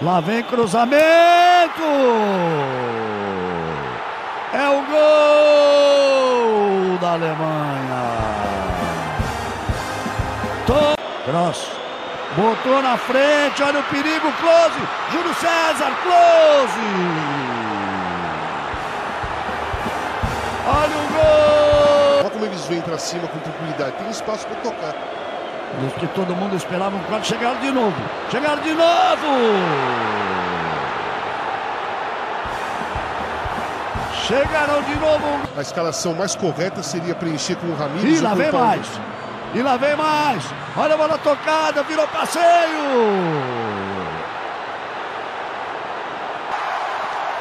Lá vem cruzamento! É o gol da Alemanha. Cross. Botou na frente, olha o perigo, close. Júlio César, close. Olha o gol. Olha como eles vêm pra cima com tranquilidade. Tem espaço pra tocar. Diz que todo mundo esperava um quadro. Chegaram de novo. Chegaram de novo. Chegaram de novo. A escalação mais correta seria preencher com o Ramires E lá vem mais. E lá vem mais. Olha a bola tocada, virou passeio.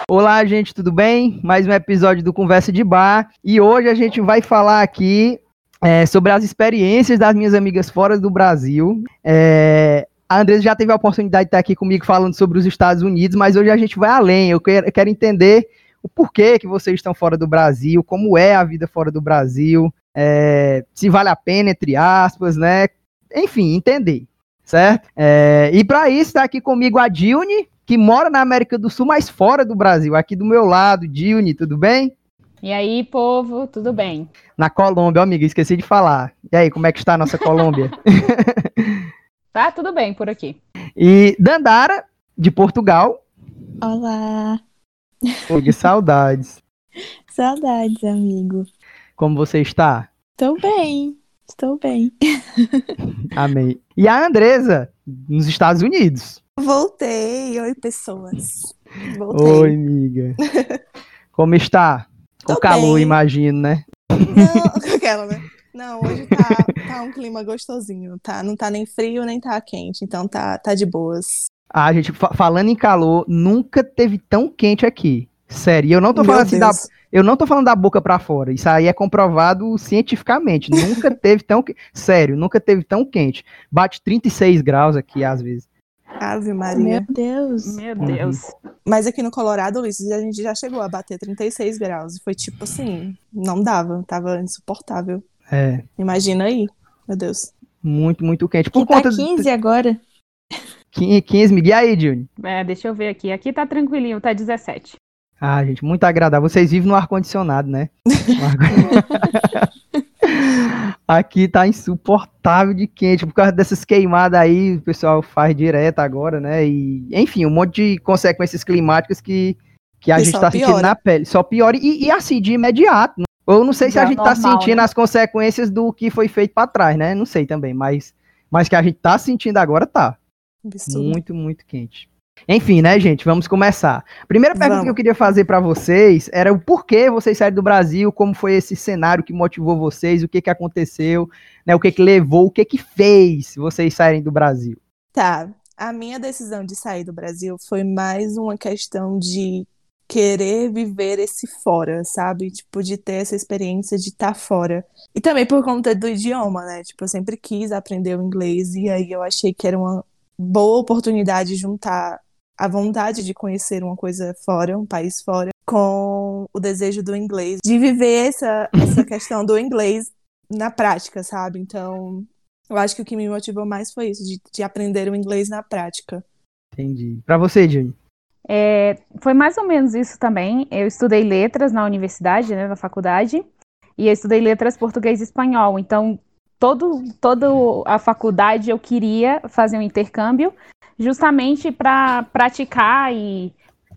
Olá, gente, tudo bem? Mais um episódio do Conversa de Bar. E hoje a gente vai falar aqui é, sobre as experiências das minhas amigas fora do Brasil. É, a Andresa já teve a oportunidade de estar aqui comigo falando sobre os Estados Unidos, mas hoje a gente vai além. Eu quero, eu quero entender o porquê que vocês estão fora do Brasil, como é a vida fora do Brasil, é, se vale a pena, entre aspas, né? Enfim, entender, certo? É, e para isso está aqui comigo a Dilne, que mora na América do Sul, mas fora do Brasil. Aqui do meu lado, Dilne, tudo bem? E aí, povo, tudo bem? Na Colômbia, ó, amiga, esqueci de falar. E aí, como é que está a nossa Colômbia? Tá tudo bem por aqui. e Dandara, de Portugal. Olá, Pô, que saudades. saudades, amigo. Como você está? Estou bem, estou bem. Amém. E a Andresa, nos Estados Unidos. Voltei, oi pessoas. Voltei. Oi, amiga. Como está? Tô calor, bem. imagino, né? Não, aquela, né? Não, hoje tá, tá um clima gostosinho, tá? Não tá nem frio, nem tá quente, então tá, tá de boas. Ah, gente, fa- falando em calor, nunca teve tão quente aqui. Sério, e eu não tô Meu falando assim da, eu não tô falando da boca pra fora. Isso aí é comprovado cientificamente. Nunca teve tão, sério, nunca teve tão quente. Bate 36 graus aqui às vezes. Ave Meu Maria. Deus. Meu Uhum. Deus. Mas aqui no Colorado, Ulisses, a gente já chegou a bater 36 graus. E foi tipo assim, não dava, tava insuportável. É, Imagina aí, meu Deus. muito, muito quente. Por Aqui tá conta 15 agora. de 15 mil. E aí, Juni? É, deixa eu ver aqui. Aqui tá tranquilinho, tá 17. Ah, gente, muito agradável. Vocês vivem no ar-condicionado, né? Aqui tá insuportável de quente, por causa dessas queimadas aí, o pessoal faz direto agora, né? E, enfim, um monte de consequências climáticas que, que a Que gente tá sentindo piora. na pele. Só piora e, e assim, de imediato. né? Eu não sei se a gente tá normal, sentindo né? as consequências do que foi feito pra trás, né? Não sei também, mas, mas que a gente tá sentindo agora tá. Absurdo. Muito, muito quente. Enfim, né, gente? Vamos começar. Primeira pergunta Vamos. que eu queria fazer pra vocês era o porquê vocês saíram do Brasil, como foi esse cenário que motivou vocês, o que que aconteceu, né? O que que levou, o que que fez vocês saírem do Brasil. Tá. A minha decisão de sair do Brasil foi mais uma questão de querer viver esse fora, sabe? Tipo, de ter essa experiência de estar fora. E também por conta do idioma, né? Tipo, eu sempre quis aprender o inglês e aí eu achei que era uma boa oportunidade juntar a vontade de conhecer uma coisa fora, um país fora, com o desejo do inglês, de viver essa, essa questão do inglês na prática, sabe? Então, eu acho que o que me motivou mais foi isso, de, de aprender o inglês na prática. Entendi. Pra você, Juni. É, foi mais ou menos isso também. Eu estudei letras na universidade, né, na faculdade, e eu estudei letras português e espanhol. Então, todo, toda a faculdade eu queria fazer um intercâmbio, justamente para praticar e,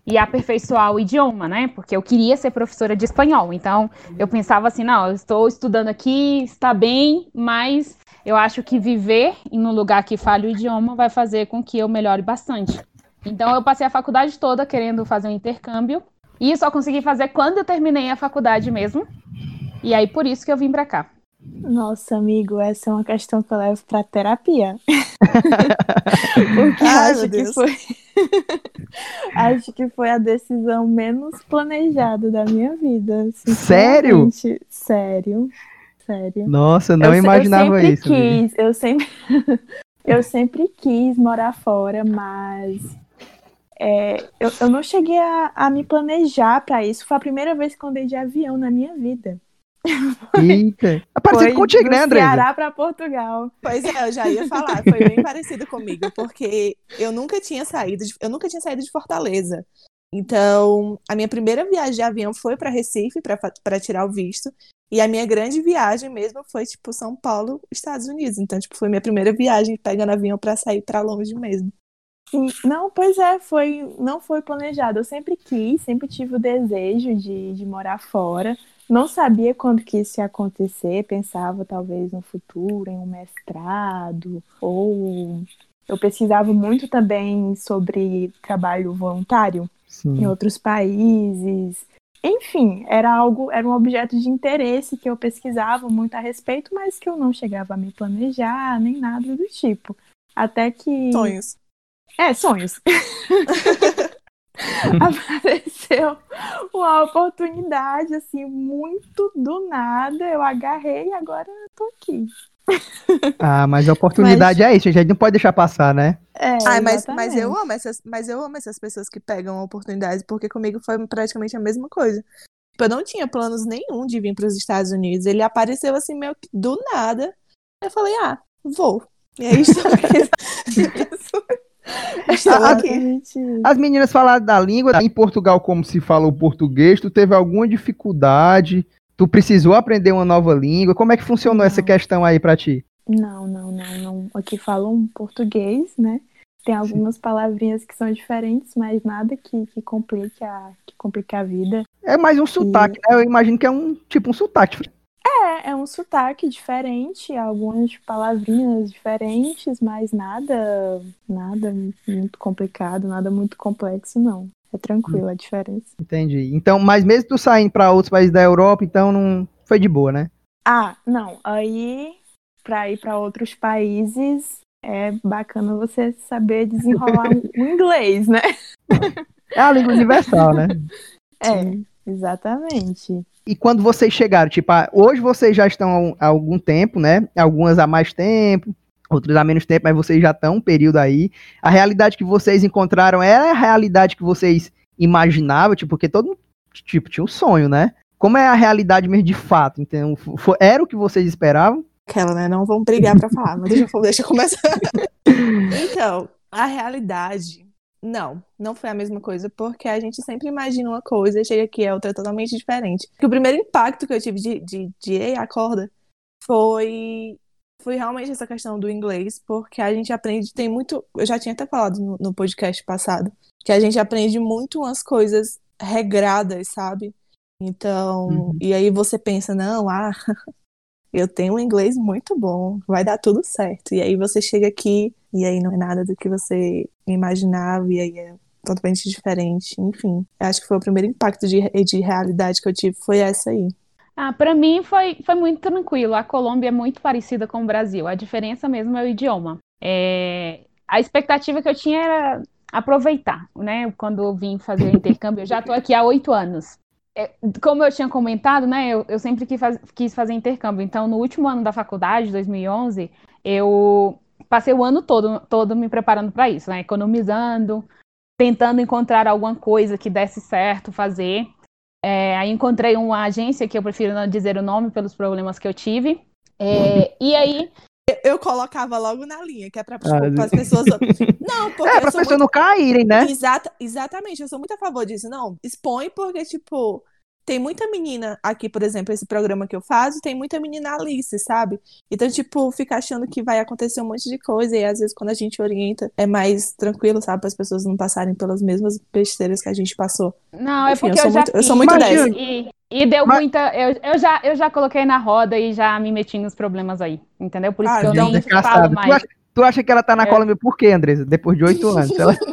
e aperfeiçoar o idioma, né? Porque eu queria ser professora de espanhol. Então, eu pensava assim, não, eu estou estudando aqui, está bem, mas eu acho que viver em um lugar que fale o idioma vai fazer com que eu melhore bastante. Então eu passei a faculdade toda querendo fazer um intercâmbio e só consegui fazer quando eu terminei a faculdade mesmo. E aí por isso que eu vim pra cá. Nossa, amigo, essa é uma questão que eu levo pra terapia. Porque Ai, acho que foi. acho que foi a decisão menos planejada da minha vida. Sério? Sério. Sério. Nossa, não eu, imaginava eu isso. quis, eu sempre, eu sempre quis morar fora, mas é, eu, eu não cheguei a, a me planejar para isso. Foi a primeira vez que eu andei de avião na minha vida. Eita. É parecido Foi contigo, do né, André? Ceará para Portugal. Pois é, eu já ia falar, foi bem parecido comigo, porque eu nunca tinha saído de, eu nunca tinha saído de Fortaleza. Então, a minha primeira viagem de avião foi para Recife para tirar o visto, e a minha grande viagem mesmo foi tipo São Paulo, Estados Unidos. Então, tipo, foi minha primeira viagem pegando avião para sair para longe mesmo. Sim, Não, pois é, foi, não foi planejado. Eu sempre quis, sempre tive o desejo de, de morar fora. Não sabia quando que isso ia acontecer, pensava talvez no futuro, em um mestrado, ou eu pesquisava muito também sobre trabalho voluntário em Sim. outros países. Enfim, era algo, era um objeto de interesse que eu pesquisava muito a respeito, mas que eu não chegava a me planejar, nem nada do tipo. Até que. Sonhos. É, sonhos. Apareceu uma oportunidade, assim, muito do nada. Eu agarrei e agora eu tô aqui. Ah, mas a oportunidade é isso, a gente não pode deixar passar, né? É, Ai, mas, mas eu amo essas, mas eu amo essas pessoas que pegam oportunidades, porque comigo foi praticamente a mesma coisa. Tipo, eu não tinha planos nenhum de vir para os Estados Unidos. Ele apareceu assim meio que do nada. Eu falei, ah, vou. E aí estou aqui. Ah, aqui. As meninas falaram da língua, em Portugal, como se fala o português, tu teve alguma dificuldade? Tu precisou aprender uma nova língua? Como é que funcionou essa Não. questão aí pra ti? Não, não, não, não. Aqui falam português, né? Tem algumas palavrinhas que são diferentes, mas nada que, que complique a, que complique a vida. É mais um sotaque, né? Eu imagino que é um tipo um sotaque. É, é um sotaque diferente, algumas palavrinhas diferentes, mas nada, nada muito complicado, nada muito complexo, não. É tranquilo a diferença. Entendi. Então, mas mesmo tu saindo pra outros países da Europa, então não foi de boa, né? Ah, não. Aí, para ir para outros países, é bacana você saber desenrolar o inglês, né? É a língua universal, né? É, exatamente. E quando vocês chegaram, tipo, ah, hoje vocês já estão há um- algum tempo, né? Algumas há mais tempo, outras há menos tempo, mas vocês já estão um período aí. A realidade que vocês encontraram era a realidade que vocês imaginavam, tipo, porque todo mundo, tipo, tinha um sonho, né? Como é a realidade mesmo de fato? Então, fo- era o que vocês esperavam? Aquela, né? Não vamos brigar pra falar, mas deixa deixa eu começar. então, a realidade, não, não foi a mesma coisa, porque a gente sempre imagina uma coisa e chega aqui é outra totalmente diferente. O primeiro impacto que eu tive de, de, de Ei, acorda, foi, foi realmente essa questão do inglês, porque a gente aprende, tem muito, eu já tinha até falado no, no podcast passado, que a gente aprende muito umas coisas regradas, sabe? Então, Uhum. e aí você pensa, não, ah, eu tenho um inglês muito bom, vai dar tudo certo. E aí você chega aqui e aí não é nada do que você imaginava, e aí é totalmente diferente. Enfim, acho que foi o primeiro impacto de, de realidade que eu tive, foi essa aí. Ah, para mim foi, foi muito tranquilo. A Colômbia é muito parecida com o Brasil. A diferença mesmo é o idioma. É, a expectativa que eu tinha era aproveitar, né? Quando eu vim fazer o intercâmbio, eu já estou aqui há oito anos. É, como eu tinha comentado, né? Eu, eu sempre quis, faz- quis fazer intercâmbio. Então, no último ano da faculdade, 2011, eu passei o ano todo, todo me preparando para isso, né? Economizando, tentando encontrar alguma coisa que desse certo fazer. É, aí encontrei uma agência que eu prefiro não dizer o nome pelos problemas que eu tive. É, e aí, Eu colocava logo na linha, que é para Ah, as pessoas. Não, porque É, pra sou pessoas muito não caírem, né? Exata, exatamente, eu sou muito a favor disso. Não, expõe porque, tipo, tem muita menina aqui, por exemplo, esse programa que eu faço, tem muita menina Alice, sabe? Então, tipo, fica achando que vai acontecer um monte de coisa e às vezes quando a gente orienta é mais tranquilo, sabe? Para as pessoas não passarem pelas mesmas besteiras que a gente passou. não, é Enfim, eu porque eu, sou já muito- eu fiz. sou muito dessa. E, e deu Mas- muita. Eu, eu, já, eu já coloquei na roda e já me meti nos problemas aí, entendeu? Por isso Ah, que eu nem Desgraçado. falo Tu mais. acha, tu acha que ela tá na É. Colômbia por quê, Andressa? Depois de oito anos. Ela...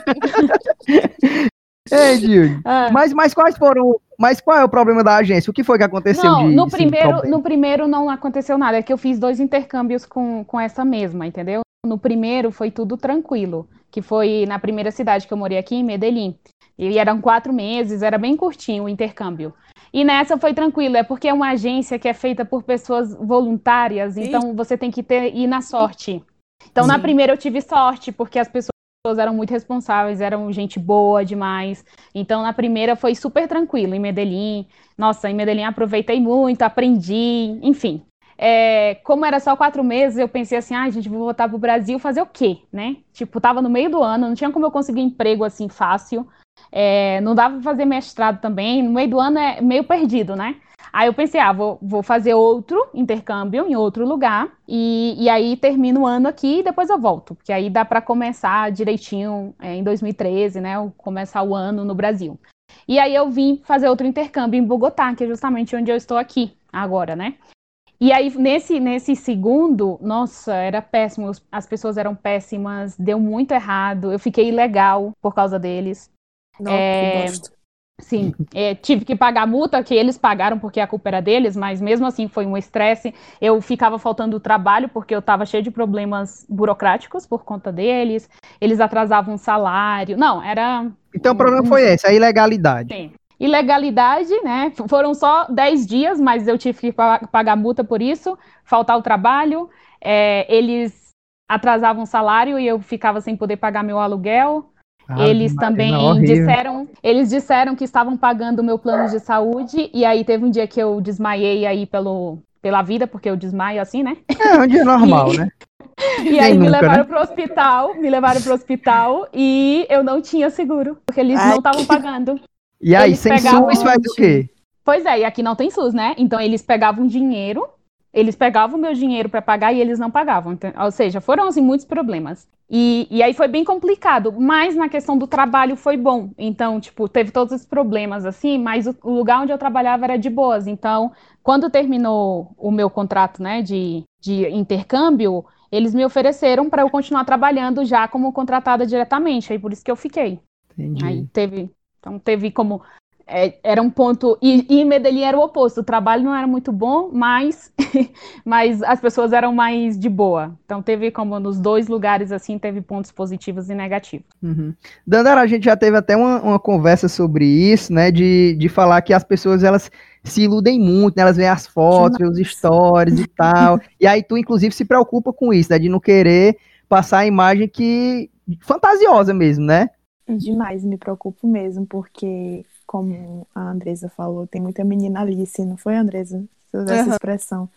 Ei, Gil. Ah. Mas, mas quais foram. Mas qual é o problema da agência? O que foi que aconteceu Não, de no primeiro, no primeiro não aconteceu nada, é que eu fiz dois intercâmbios com, com essa mesma, entendeu? No primeiro foi tudo tranquilo, que foi na primeira cidade que eu morei aqui, em Medellín. E eram quatro meses, era bem curtinho o intercâmbio. E nessa foi tranquilo, é porque é uma agência que é feita por pessoas voluntárias, então você tem que ter, ir na sorte. Então, na Sim. primeira eu tive sorte, porque as pessoas eram muito responsáveis, eram gente boa demais. Então, na primeira foi super tranquilo, em Medellín. Nossa, em Medellín aproveitei muito, aprendi, enfim. É, como era só quatro meses, eu pensei assim, ah, gente, vou voltar pro Brasil fazer o quê, né? Tipo, tava no meio do ano, não tinha como eu conseguir emprego assim fácil. É, não dava fazer mestrado também, no meio do ano é meio perdido, né? Aí eu pensei, ah, vou, vou fazer outro intercâmbio em outro lugar, e, e aí termino o ano aqui e depois eu volto, porque aí dá para começar direitinho é, em 2013, né? Começar o ano no Brasil. E aí eu vim fazer outro intercâmbio em Bogotá, que é justamente onde eu estou aqui agora, né? E aí, nesse, nesse segundo, nossa, era péssimo. As pessoas eram péssimas, deu muito errado. Eu fiquei ilegal por causa deles. Nossa, é... que bosta. Sim, é, tive que pagar multa que eles pagaram porque a culpa era deles, mas mesmo assim foi um estresse. Eu ficava faltando trabalho porque eu estava cheio de problemas burocráticos por conta deles. Eles atrasavam o salário. Não, era. Então o problema foi esse, a ilegalidade. Sim. Ilegalidade, né? Foram só 10 dias, mas eu tive que pagar multa por isso, faltar o trabalho. É, eles atrasavam o salário e eu ficava sem poder pagar meu aluguel. Ah, eles também disseram, eles disseram que estavam pagando o meu plano de saúde e aí teve um dia que eu desmaiei aí pelo pela vida, porque eu desmaio assim, né? É um dia normal, e... né? E aí me levaram né? pro hospital, me levaram pro hospital e eu não tinha seguro, porque eles Ai, não estavam pagando. E aí, eles sem SUS faz o quê? Pois é, e aqui não tem SUS, né? Então eles pegavam dinheiro, eles pegavam o meu dinheiro para pagar e eles não pagavam. Então, ou seja, foram assim muitos problemas. E, e aí foi bem complicado, mas na questão do trabalho foi bom. Então, tipo, teve todos os problemas assim, mas o, o lugar onde eu trabalhava era de boas. Então, quando terminou o meu contrato, né, de, de intercâmbio, eles me ofereceram para eu continuar trabalhando já como contratada diretamente. Aí por isso que eu fiquei. Entendi. Aí teve então teve como é, era um ponto e, e Medellín era o oposto. O trabalho não era muito bom, mas mas as pessoas eram mais de boa. Então teve como nos dois lugares assim teve pontos positivos e negativos. Uhum. Dandara, a gente já teve até uma, uma conversa sobre isso, né? De, de falar que as pessoas elas se iludem muito, né? Elas veem as fotos, veem os stories e tal. e aí tu inclusive se preocupa com isso, né? De não querer passar a imagem que fantasiosa mesmo, né? Demais, me preocupo mesmo, porque, como a Andresa falou, tem muita menina Alice, não foi, Andresa? Se usar essa expressão.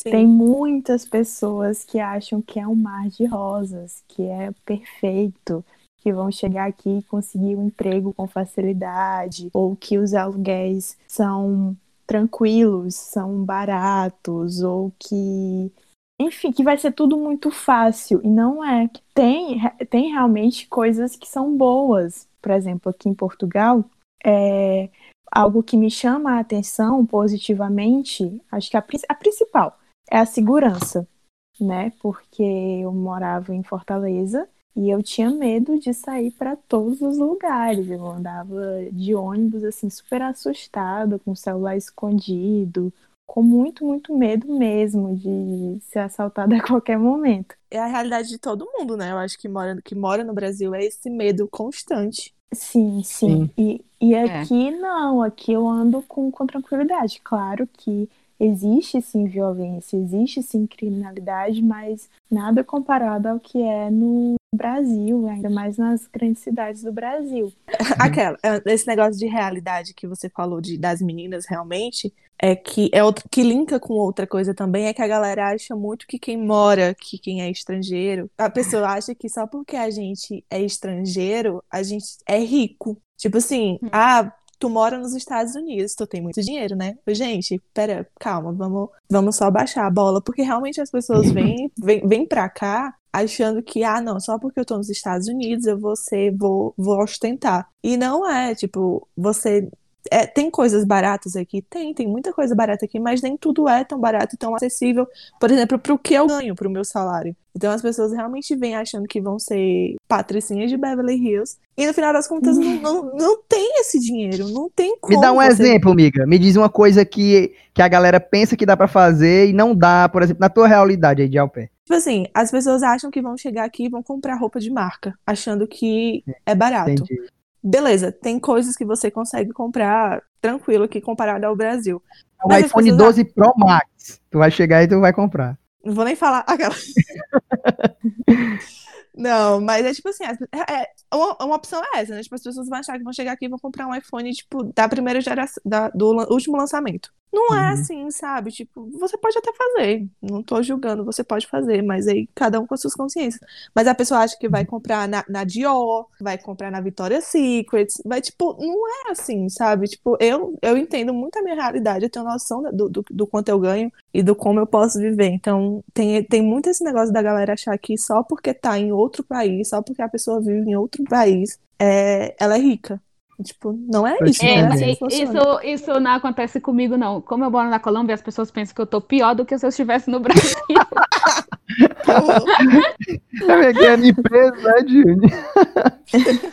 Sim. Tem muitas pessoas que acham que é um mar de rosas, que é perfeito, que vão chegar aqui e conseguir um emprego com facilidade, ou que os aluguéis são tranquilos, são baratos, ou que enfim, que vai ser tudo muito fácil. E não é. Tem, tem realmente coisas que são boas. Por exemplo, aqui em Portugal, é algo que me chama a atenção positivamente, acho que a, a principal é a segurança, né? Porque eu morava em Fortaleza e eu tinha medo de sair para todos os lugares. Eu andava de ônibus assim super assustada, com o celular escondido, com muito, muito medo mesmo de ser assaltada a qualquer momento. É a realidade de todo mundo, né? Eu acho que mora, que mora no Brasil é esse medo constante. Sim, sim. sim. E, e é. aqui é. não, aqui eu ando com, com tranquilidade. Claro que existe sim violência, existe sim criminalidade, mas nada comparado ao que é no Brasil, ainda mais nas grandes cidades do Brasil. Aquela, esse negócio de realidade que você falou de, das meninas realmente, é que é outro que linka com outra coisa também, é que a galera acha muito que quem mora, que quem é estrangeiro, a pessoa acha que só porque a gente é estrangeiro, a gente é rico. Tipo assim, hum. ah, tu mora nos Estados Unidos, tu tem muito dinheiro, né? Gente, pera, calma, vamos, vamos só baixar a bola, porque realmente as pessoas vêm, vêm, vêm pra cá achando que, ah, não, só porque eu tô nos Estados Unidos eu vou ser, vou, vou ostentar. E não é, tipo, você é, tem coisas baratas aqui? Tem, tem muita coisa barata aqui, mas nem tudo é tão barato e tão acessível, por exemplo, para o que eu ganho, para o meu salário. Então as pessoas realmente vêm achando que vão ser patricinhas de Beverly Hills e no final das contas não, não, não tem esse dinheiro, não tem como. Me dá um você... exemplo, amiga. Me diz uma coisa que, que a galera pensa que dá para fazer e não dá, por exemplo, na tua realidade aí de Alpé. Tipo assim, as pessoas acham que vão chegar aqui e vão comprar roupa de marca, achando que é barato. Entendi beleza, tem coisas que você consegue comprar tranquilo aqui comparado ao Brasil. O Mas iPhone 12 Pro Max, tu vai chegar e tu vai comprar. Não vou nem falar aquela. Não, mas é tipo assim, as- é, é- uma, opção é essa, né? Tipo, as pessoas vão achar que vão chegar aqui e vão comprar um iPhone, tipo, da primeira geração, da- do último lançamento. Não é Uhum. assim, sabe? Tipo, você pode até fazer. Não tô julgando, você pode fazer, mas aí cada um com as suas consciências. Mas a pessoa acha que vai comprar na, na Dior, vai comprar na Victoria's Secret, vai, tipo, não é assim, sabe? Tipo, eu, eu entendo muito a minha realidade, eu tenho noção do, do, do quanto eu ganho e do como eu posso viver. Então, tem, tem muito esse negócio da galera achar que só porque tá em outro país, só porque a pessoa vive em outro país, é, ela é rica. Tipo, não é isso, é, não é É, assim que funciona. isso, isso não acontece comigo, não. Como eu moro na Colômbia, as pessoas pensam que eu tô pior do que se eu estivesse no Brasil. É ganhando empresa, né, Júnior?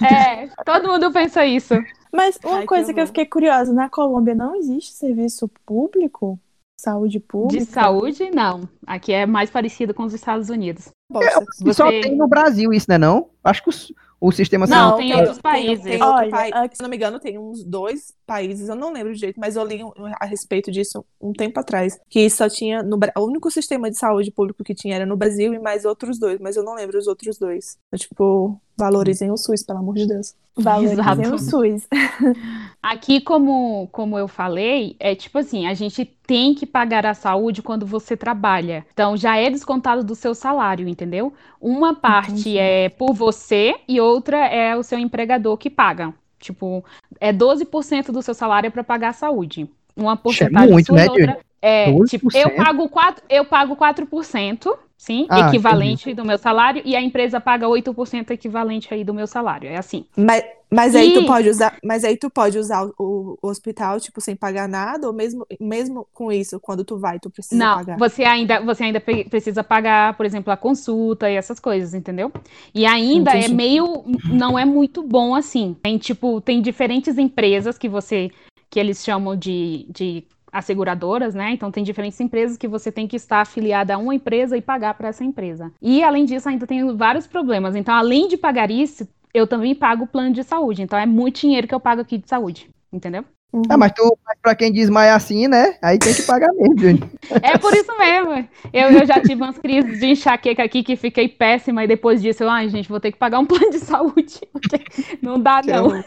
É, todo mundo pensa isso. Mas uma Ai, que coisa que eu horror. fiquei curiosa, na Colômbia não existe serviço público? Saúde pública? De saúde, não. Aqui é mais parecido com os Estados Unidos. Bosta. E só Você- tem no Brasil isso, né não? Acho que os- o, sistema Não, sanitário- tem tem- outros tem- países. tem outro Olha, país. aqui- Se não me engano, tem uns dois países, eu não lembro direito, mas eu li a respeito disso um tempo atrás. Que só tinha. No, o único sistema de saúde público que tinha era no Brasil e mais outros dois, mas eu não lembro os outros dois. Tipo, valorizem o SUS, pelo amor de Deus. Valorizem Exato. o SUS. Aqui, como, como eu falei, é tipo assim, a gente tem que pagar a saúde quando você trabalha. Então, já é descontado do seu salário, entendeu? Uma parte Entendi. é por você e outra é o seu empregador que paga. Tipo, é 12% do seu salário para pagar a saúde. Uma porcentagem muito, sua né, outra é, 12%? tipo, eu pago 4, eu pago 4%, sim, Ah, equivalente do meu salário, e a empresa paga 8% equivalente aí do meu salário. É assim. Mas, mas aí tu E- pode usar, mas aí tu pode usar o, o hospital, tipo, sem pagar nada, ou mesmo, mesmo com isso, quando tu vai, tu precisa Não, pagar. você ainda, você ainda precisa pagar, por exemplo, a consulta e essas coisas, entendeu? E ainda é Entendi. meio, não é muito bom assim. Tem tipo, tem diferentes empresas que você, que eles chamam de, de asseguradoras, né? Então tem diferentes empresas que você tem que estar afiliada a uma empresa e pagar para essa empresa. E além disso, ainda tem vários problemas. Então, além de pagar isso, eu também pago o plano de saúde. Então é muito dinheiro que eu pago aqui de saúde, entendeu? Ah, mas tu, mas pra quem desmaia assim, né? Aí tem que pagar mesmo. É por isso mesmo. Eu, eu já tive umas crises de enxaqueca aqui que fiquei péssima e depois disso eu, ai, gente, vou ter que pagar um plano de saúde. não dá, não.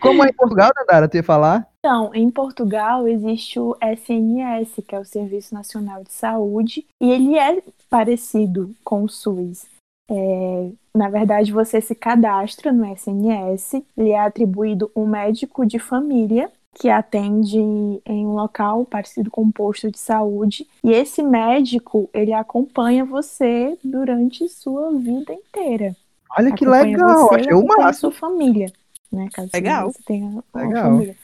Como é em Portugal, Dandara, ia falar? Então, em Portugal existe o SNS, que é o Serviço Nacional de Saúde, e ele é parecido com o SUS. É, na verdade, você se cadastra no SNS, lhe é atribuído um médico de família que atende em um local parecido com um posto de saúde, e esse médico, ele acompanha você durante sua vida inteira. Olha que Acompanha legal, você achei o máximo. sua família, né? Caso Legal. você tenha uma Legal. família.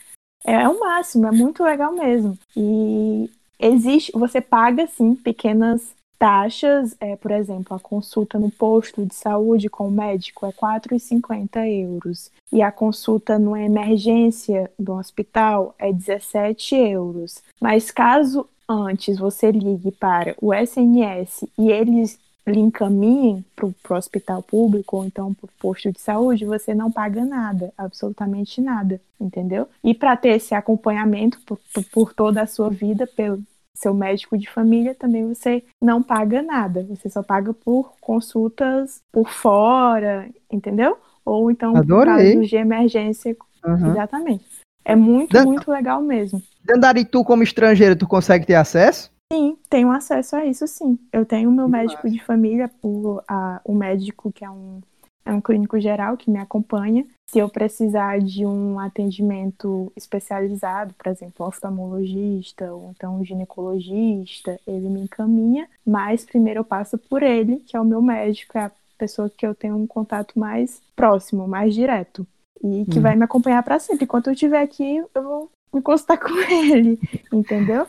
É, é o máximo, é muito legal mesmo. E existe, você paga sim pequenas taxas, é, por exemplo, a consulta no posto de saúde com o médico é R$ 4,50 euros. E a consulta numa emergência do hospital é 17 euros. Mas caso antes você ligue para o SNS e eles lhe encaminhem para o hospital público ou então para o posto de saúde, você não paga nada, absolutamente nada, entendeu? E para ter esse acompanhamento por, por- toda a sua vida pelo seu médico de família, também você não paga nada, você só paga por consultas por fora, entendeu? Ou então por Adorei. casos de emergência, Uhum. exatamente. É muito, Dan- muito legal mesmo. Dandara, tu como estrangeiro, tu consegue ter acesso? Sim, tenho acesso a isso, sim. Eu tenho o meu médico de família, o, a, o médico que é um, é um clínico geral que me acompanha. Se eu precisar de um atendimento especializado, por exemplo, oftalmologista ou então ginecologista, ele me encaminha, mas primeiro eu passo por ele, que é o meu médico, é a pessoa que eu tenho um contato mais próximo, mais direto. E que Uhum. vai me acompanhar para sempre. Enquanto eu estiver aqui, eu vou me consultar com ele, entendeu?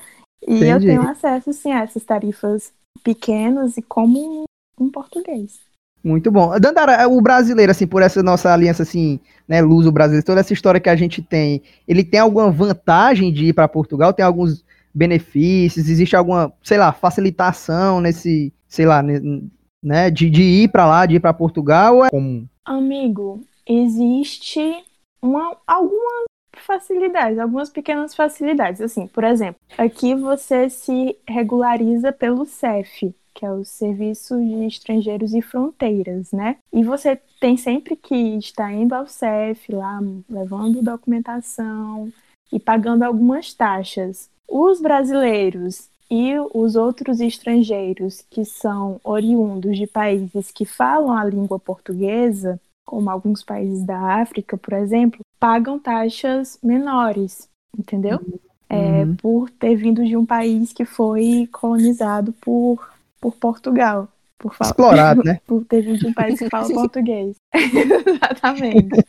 E eu Entendi. tenho acesso, sim, a essas tarifas pequenas e como um português. Muito bom. Dandara, o brasileiro, assim, por essa nossa aliança, assim, né, luso brasileiro, toda essa história que a gente tem, ele tem alguma vantagem de ir para Portugal? Tem alguns benefícios? Existe alguma, sei lá, facilitação nesse, sei lá, né, de, de ir para lá, de ir para Portugal? Ou é comum? Amigo, existe uma, algumas facilidades, algumas pequenas facilidades. Assim, por exemplo, aqui você se regulariza pelo CEF, que é o Serviço de Estrangeiros e Fronteiras, né? E você tem sempre que estar indo ao CEF lá, levando documentação e pagando algumas taxas. Os brasileiros e os outros estrangeiros que são oriundos de países que falam a língua portuguesa, como alguns países da África, por exemplo, pagam taxas menores, entendeu? É, Uhum. por ter vindo de um país que foi colonizado por, por Portugal. Por, fa- Explorado, né? por ter vindo de um país que fala português. Exatamente.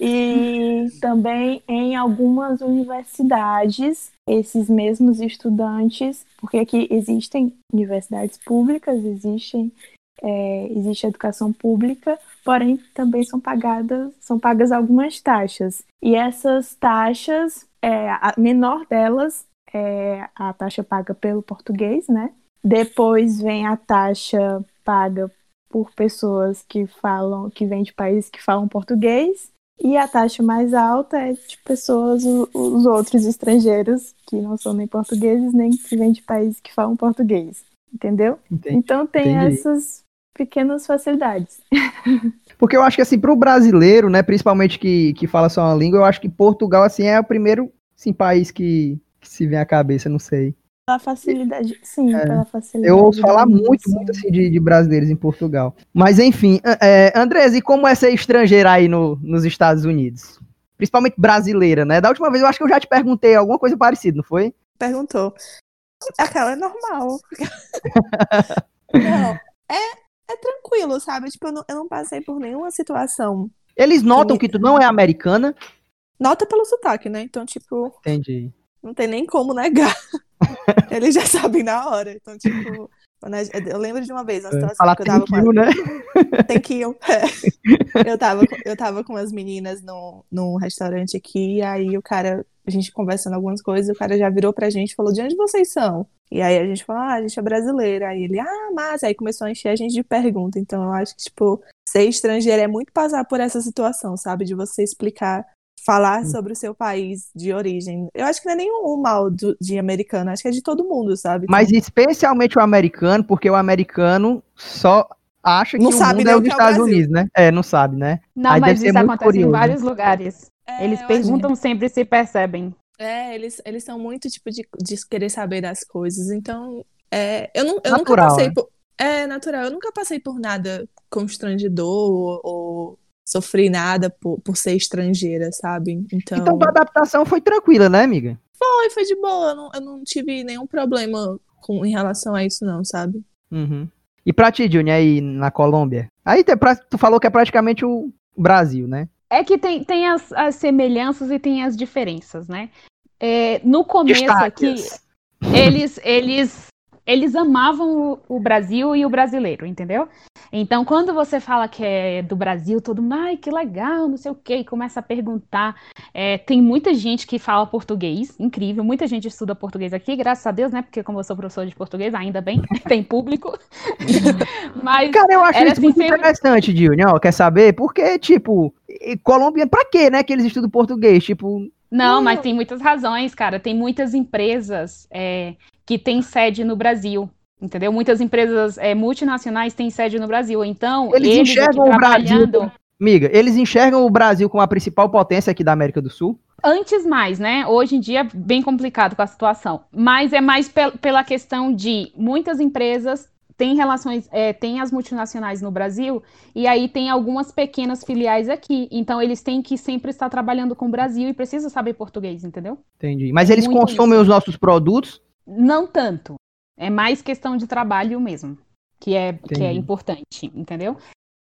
E também em algumas universidades, esses mesmos estudantes, porque aqui existem universidades públicas, existem, é, existe educação pública, porém também são pagadas, são pagas algumas taxas. E essas taxas, é, a menor delas é a taxa paga pelo português, né? Depois vem a taxa paga por pessoas que falam, que vêm de países que falam português. E a taxa mais alta é de pessoas, os outros estrangeiros, que não são nem portugueses, nem que vêm de países que falam português. Entendeu? Entendi. Então tem entendi. essas pequenas facilidades. Porque eu acho que, assim, pro brasileiro, né, principalmente que, que fala só uma língua, eu acho que Portugal, assim, é o primeiro, assim, país que, que se vem à cabeça, não sei. Pela facilidade, sim, pela facilidade. É. Eu ouço falar muito, sim. muito, assim, de, de brasileiros em Portugal. Mas, enfim, é, Andrés, e como é ser estrangeira aí no, nos Estados Unidos? Principalmente brasileira, né? Da última vez eu acho que eu já te perguntei alguma coisa parecida, não foi? Perguntou. Aquela é normal. não, é, é tranquilo, sabe? Tipo, eu não, eu não passei por nenhuma situação. Eles notam que tu não é americana. Nota pelo sotaque, né? Então, tipo, Entendi. não tem nem como negar. Eles já sabem na hora. Então, tipo, eu lembro de uma vez, uma situação Falar que eu tava com you, né? Thank you. É. Eu tava, com- eu tava com as meninas no, num restaurante aqui, e aí o cara, a gente conversando algumas coisas, o cara já virou pra gente e falou: De onde vocês são? E aí a gente falou: Ah, a gente é brasileira. Aí ele, ah, mas. Aí começou a encher a gente de perguntas. Então eu acho que, tipo, ser estrangeiro é muito passar por essa situação, sabe? De você explicar, falar sobre o seu país de origem. Eu acho que não é nenhum mal do- de americano, acho que é de todo mundo, sabe? Mas especialmente o americano, porque o americano só acha que Não o sabe mundo é o os que é o Estados Brasil. Unidos, né? É, não sabe, né? Não, Aí mas isso acontece curioso. em vários lugares. É, Eles perguntam sempre se percebem. É, eles, eles são muito, tipo, de, de querer saber das coisas. Então, é, eu, não, eu nunca Natural, passei né? por. É natural, eu nunca passei por nada constrangedor ou, ou sofri nada por, por ser estrangeira, sabe? Então, Então tua adaptação foi tranquila, né, amiga? foi, foi de boa. Eu não, eu não tive nenhum problema com, em relação a isso, não, sabe? Uhum. E pra ti, Junior, aí na Colômbia? Aí tu falou que é praticamente o Brasil, né? É que tem, tem as, as semelhanças e tem as diferenças, né? É, no começo aqui, Destaques. eles, eles, eles amavam o, o Brasil e o brasileiro, entendeu? Então, quando você fala que é do Brasil, todo mundo, ai, que legal, não sei o quê, e começa a perguntar. É, tem muita gente que fala português, incrível, muita gente estuda português aqui, graças a Deus, né? Porque como eu sou professora de português, ainda bem, tem público. Mas Cara, eu acho isso assim, muito sempre- interessante, Junior. Quer saber? Porque, tipo, Colômbia, pra quê, né, que eles estudam português? Tipo, Não, Não. mas tem muitas razões, cara. Tem muitas empresas é, que têm sede no Brasil, entendeu? Muitas empresas é, multinacionais têm sede no Brasil. Então, Eles eles, enxergam o Brasil trabalhando... amiga, eles enxergam o Brasil como a principal potência aqui da América do Sul? Antes mais, né? Hoje em dia é bem complicado com a situação. Mas é mais pel- pela questão de muitas empresas têm relações, é, têm as multinacionais no Brasil, e aí tem algumas pequenas filiais aqui. Então, eles têm que sempre estar trabalhando com o Brasil e precisam saber português, entendeu? Entendi. Mas É eles muito consomem isso. os nossos produtos? Não tanto. É mais questão de trabalho mesmo, que é, que é importante, entendeu?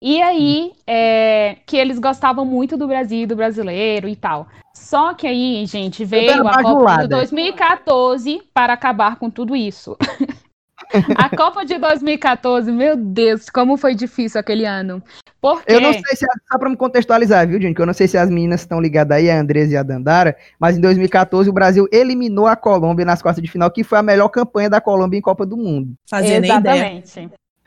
E aí, é, que eles gostavam muito do Brasil e do brasileiro e tal. Só que aí, gente, veio a Copa de bajulada. 2014 para acabar com tudo isso. a Copa de 2014, meu Deus, como foi difícil aquele ano. Porque Eu não sei se, só pra me contextualizar, viu, Junior, que eu não sei se as meninas estão ligadas aí, a Andresa e a Dandara, mas em 2014 o Brasil eliminou a Colômbia nas quartas de final, que foi a melhor campanha da Colômbia em Copa do Mundo. Fazia nem ideia.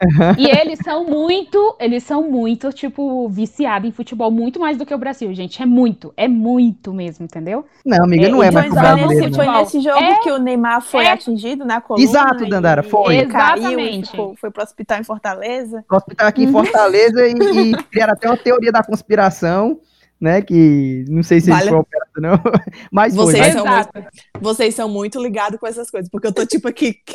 Exatamente. E eles são muito, eles são muito, tipo, viciados em futebol, muito mais do que o Brasil, gente. É muito, é muito mesmo, entendeu? Não, amiga, É, não é então, mais pro Foi brasileiro. nesse, não. foi nesse jogo É, que o Neymar foi é. atingido na coluna. Exato, e- Dandara, foi. e Caiu, e Exatamente. ficou- foi pro hospital em Fortaleza. O hospital aqui em Fortaleza e, e criaram até uma teoria da conspiração, né? Que não sei se Vale. foi operado, não. Mas foi. Vocês mas- são muito, vocês são muito ligados com essas coisas, porque eu tô tipo aqui, "Quê?"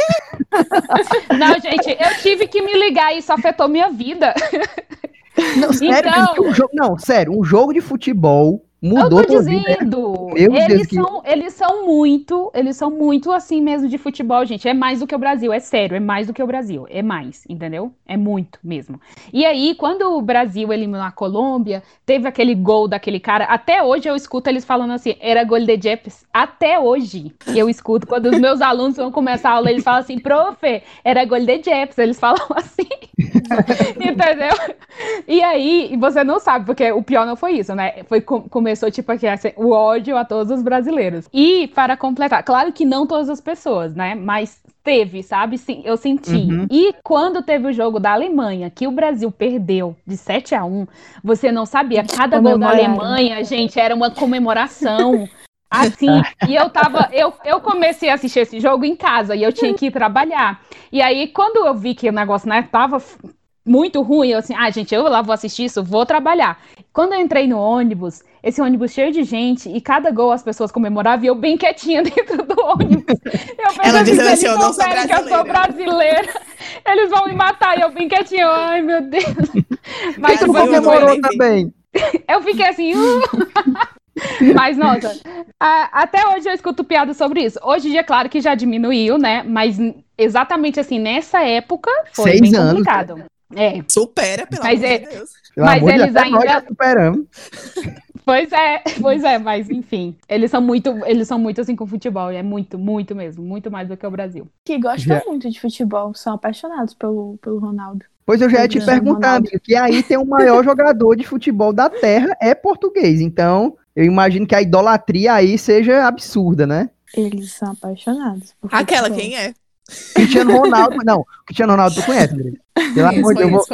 Não, gente, eu tive que me ligar, isso afetou minha vida. Não, sério, Então- gente, um jogo, não, sério, um jogo de futebol mudou eu tô né? dizendo, eles que- são, eles são muito, eles são muito assim mesmo de futebol, gente. É mais do que o Brasil, é sério, é mais do que o Brasil, é mais, entendeu? É muito mesmo. E aí, quando o Brasil eliminou a Colômbia, teve aquele gol daquele cara. Até hoje eu escuto eles falando assim, era gol de Jeps. Até hoje eu escuto quando os meus alunos vão começar a aula, eles falam assim, profe, era gol de Jeps. Eles falam assim. Entendeu? E aí, você não sabe, porque o pior não foi isso, né? Foi, com- começou, tipo, aqui, assim, o ódio a todos os brasileiros. E, para completar, claro que não todas as pessoas, né? Mas teve, sabe? Sim, eu senti. Uhum. E quando teve o jogo da Alemanha, que o Brasil perdeu de 7 a 1 você não sabia, cada gol da. Alemanha, gente, era uma comemoração. Assim, e eu tava, eu, eu comecei a assistir esse jogo em casa e eu tinha que ir trabalhar. E aí, quando eu vi que o negócio, né, tava muito ruim, eu assim, ah, gente, eu lá vou assistir isso, vou trabalhar. Quando eu entrei no ônibus, esse ônibus cheio de gente, e cada gol as pessoas comemoravam, e eu bem quietinha dentro do ônibus. Eu pensei Ela disse se assim, eles eu não sou souberem que eu sou brasileira, eles vão me matar, e eu bem quietinha, ai meu Deus. Mas tu comemorou também. Eu fiquei assim. "Uh". Mas, nossa, a- até hoje eu escuto piada sobre isso. Hoje em dia, claro que já diminuiu, né? Mas exatamente assim, nessa época foi Seis bem anos, complicado. É, supera, pelo Mas amor é- de Deus. Pelo Mas amor de Deus, eles até nós ainda- já superamos. pois é, pois é, mas enfim. Eles são muito, eles são muito assim com futebol, e é muito, muito mesmo, muito mais do que o Brasil. Que gostam Já- muito de futebol, são apaixonados pelo, pelo Ronaldo. Pois eu já ia te perguntar, amigo, que aí tem o maior jogador de futebol da Terra, é português. Então, eu imagino que a idolatria aí seja absurda, né? Eles são apaixonados. Por Aquela, futebol. quem é? Cristiano Ronaldo, não, Cristiano Ronaldo tu conhece, André? Pelo amor de Deus, eu vou...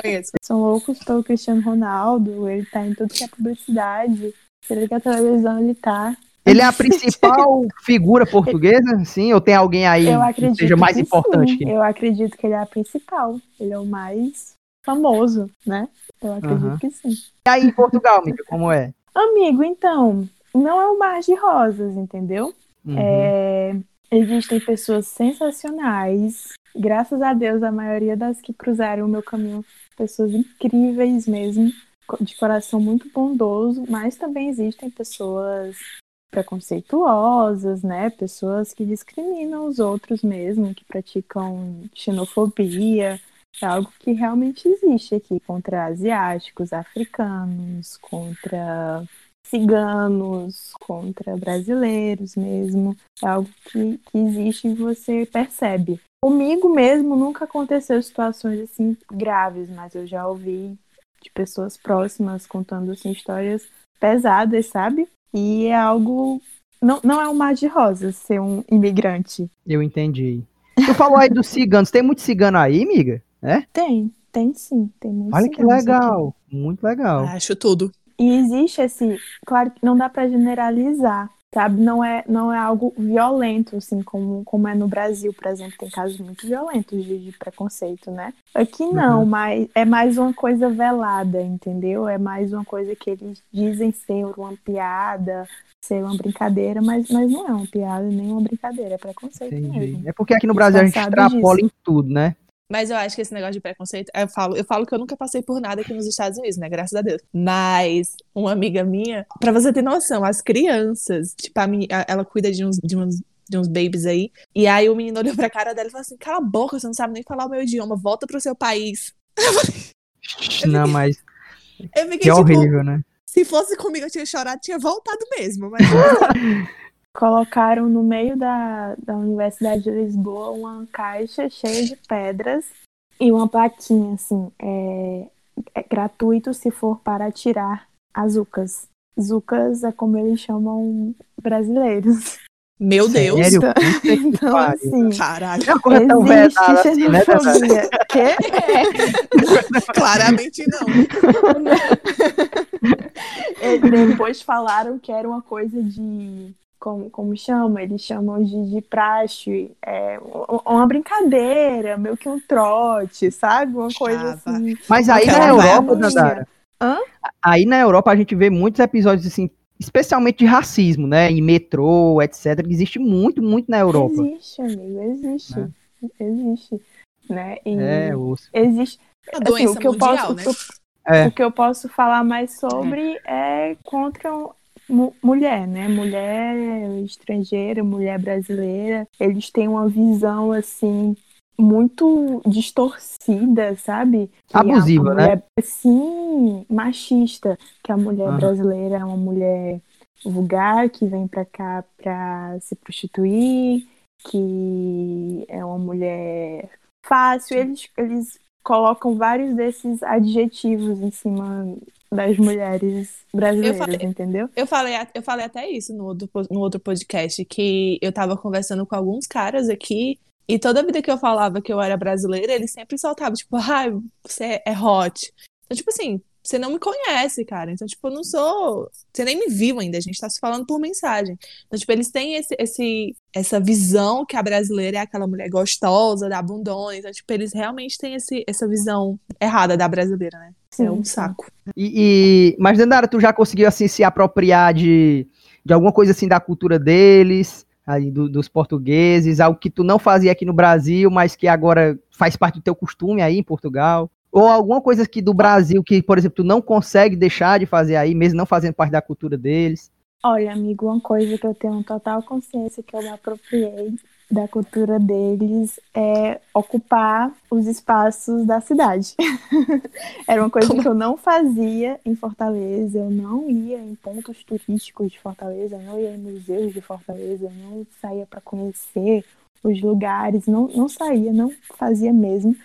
São loucos pelo Cristiano Ronaldo, ele tá em tudo que é publicidade. Você liga a televisão, ele tá. Ele é a principal figura portuguesa, sim? Ou tem alguém aí Eu que seja mais que importante? sim. que- Eu acredito que ele é a principal. Ele é o mais famoso, né? Eu acredito Aham. que sim. E aí em Portugal, amiga, como é? Amigo, então, não é um mar de rosas, entendeu? Uhum. É, existem pessoas sensacionais. Graças a Deus, a maioria das que cruzaram o meu caminho, pessoas incríveis mesmo, de coração muito bondoso, mas também existem pessoas preconceituosas, né? Pessoas que discriminam os outros mesmo, que praticam xenofobia. É algo que realmente existe aqui contra asiáticos, africanos, contra ciganos, contra brasileiros mesmo. É algo que, que existe e você percebe. Comigo mesmo nunca aconteceu situações assim graves, mas eu já ouvi de pessoas próximas contando assim, histórias pesadas, sabe? E é algo. Não, não é um mar de rosas ser um imigrante. Eu entendi. Tu falou aí dos ciganos. Tem muito cigano aí, amiga? É? Tem, tem sim. Tem muitos Olha que ciganos aqui. legal. Muito legal. Acho tudo. E existe esse, claro que não dá pra generalizar, sabe? Não é, não é algo violento, assim, como, como é no Brasil, por exemplo, tem casos muito violentos de, de preconceito, né? Aqui não, Uhum. mas é mais uma coisa velada, entendeu? É mais uma coisa que eles dizem ser uma piada, ser uma brincadeira, mas, mas não é uma piada nem uma brincadeira, é preconceito Entendi. mesmo. É porque aqui no Brasil a gente extrapola disso. em tudo, né? Mas eu acho que esse negócio de preconceito, eu falo, eu falo que eu nunca passei por nada aqui nos Estados Unidos, né? Graças a Deus. Mas uma amiga minha, pra você ter noção, as crianças, tipo, a meni- a- ela cuida de uns, de uns, de uns babies aí. E aí o menino olhou pra cara dela e falou assim: Cala a boca, você não sabe nem falar o meu idioma, volta pro seu país. Não, mas Eu fiquei que tipo, horrível, né? se fosse comigo eu tinha chorado, tinha voltado mesmo. Mas Colocaram no meio da, da Universidade de Lisboa uma caixa cheia de pedras e uma plaquinha assim, é, é gratuito se for para tirar as ucas. Zucas é como eles chamam brasileiros. Meu Deus. Sério? Que Então, pariu. assim, Caralho. Não é uma coisa tão existe vedada assim, né, xenofobia. Quê? Claramente não. Depois falaram que era uma coisa de. Como, como chama? Eles chamam de, de praxe. É, uma brincadeira, meio que um trote, sabe? Uma coisa Chava. assim. Mas aí na Europa. Dandara, Hã? aí na Europa a gente vê muitos episódios assim, especialmente de racismo, né? Em metrô, etc. que Existe muito, muito na Europa. Existe, amigo, existe. Existe. Né? E É, osso. existe. A assim, doença o que eu mundial, posso, né? o que eu- É. O que eu posso falar mais sobre é contra mulher, né? Mulher estrangeira, mulher brasileira. Eles têm uma visão assim muito distorcida, sabe? Que Abusiva, né? mulher, Sim, machista, que a mulher Aham. brasileira é uma mulher vulgar que vem pra cá pra se prostituir, que é uma mulher fácil. Eles, eles colocam vários desses adjetivos em cima das mulheres brasileiras, falei- entendeu? Eu falei, eu falei até isso no outro, no outro podcast, que eu tava conversando com alguns caras aqui, e toda vida que eu falava que eu era brasileira, eles sempre soltavam, tipo, ai, você é hot. Então, tipo assim, você não me conhece, cara. Então, tipo, eu não sou. Você nem me viu ainda, a gente tá se falando por mensagem. Então, tipo, eles têm esse, esse, essa visão que a brasileira é aquela mulher gostosa, da bundona. Então, tipo, eles realmente têm esse, essa visão errada da brasileira, né? Isso é um Sim, saco. E, e- mas, Dandara, tu já conseguiu assim se apropriar de, de alguma coisa assim da cultura deles, aí, do- dos portugueses, algo que tu não fazia aqui no Brasil, mas que agora faz parte do teu costume aí em Portugal? Ou alguma coisa que do Brasil que, por exemplo, tu não consegue deixar de fazer aí, mesmo não fazendo parte da cultura deles? Olha, amigo, uma coisa que eu tenho total consciência que eu me apropriei da cultura deles é ocupar os espaços da cidade. Era uma coisa Como? que eu não fazia em Fortaleza, eu não ia em pontos turísticos de Fortaleza, eu não ia em museus de Fortaleza, eu não saía para conhecer os lugares, não, não saía, não fazia mesmo.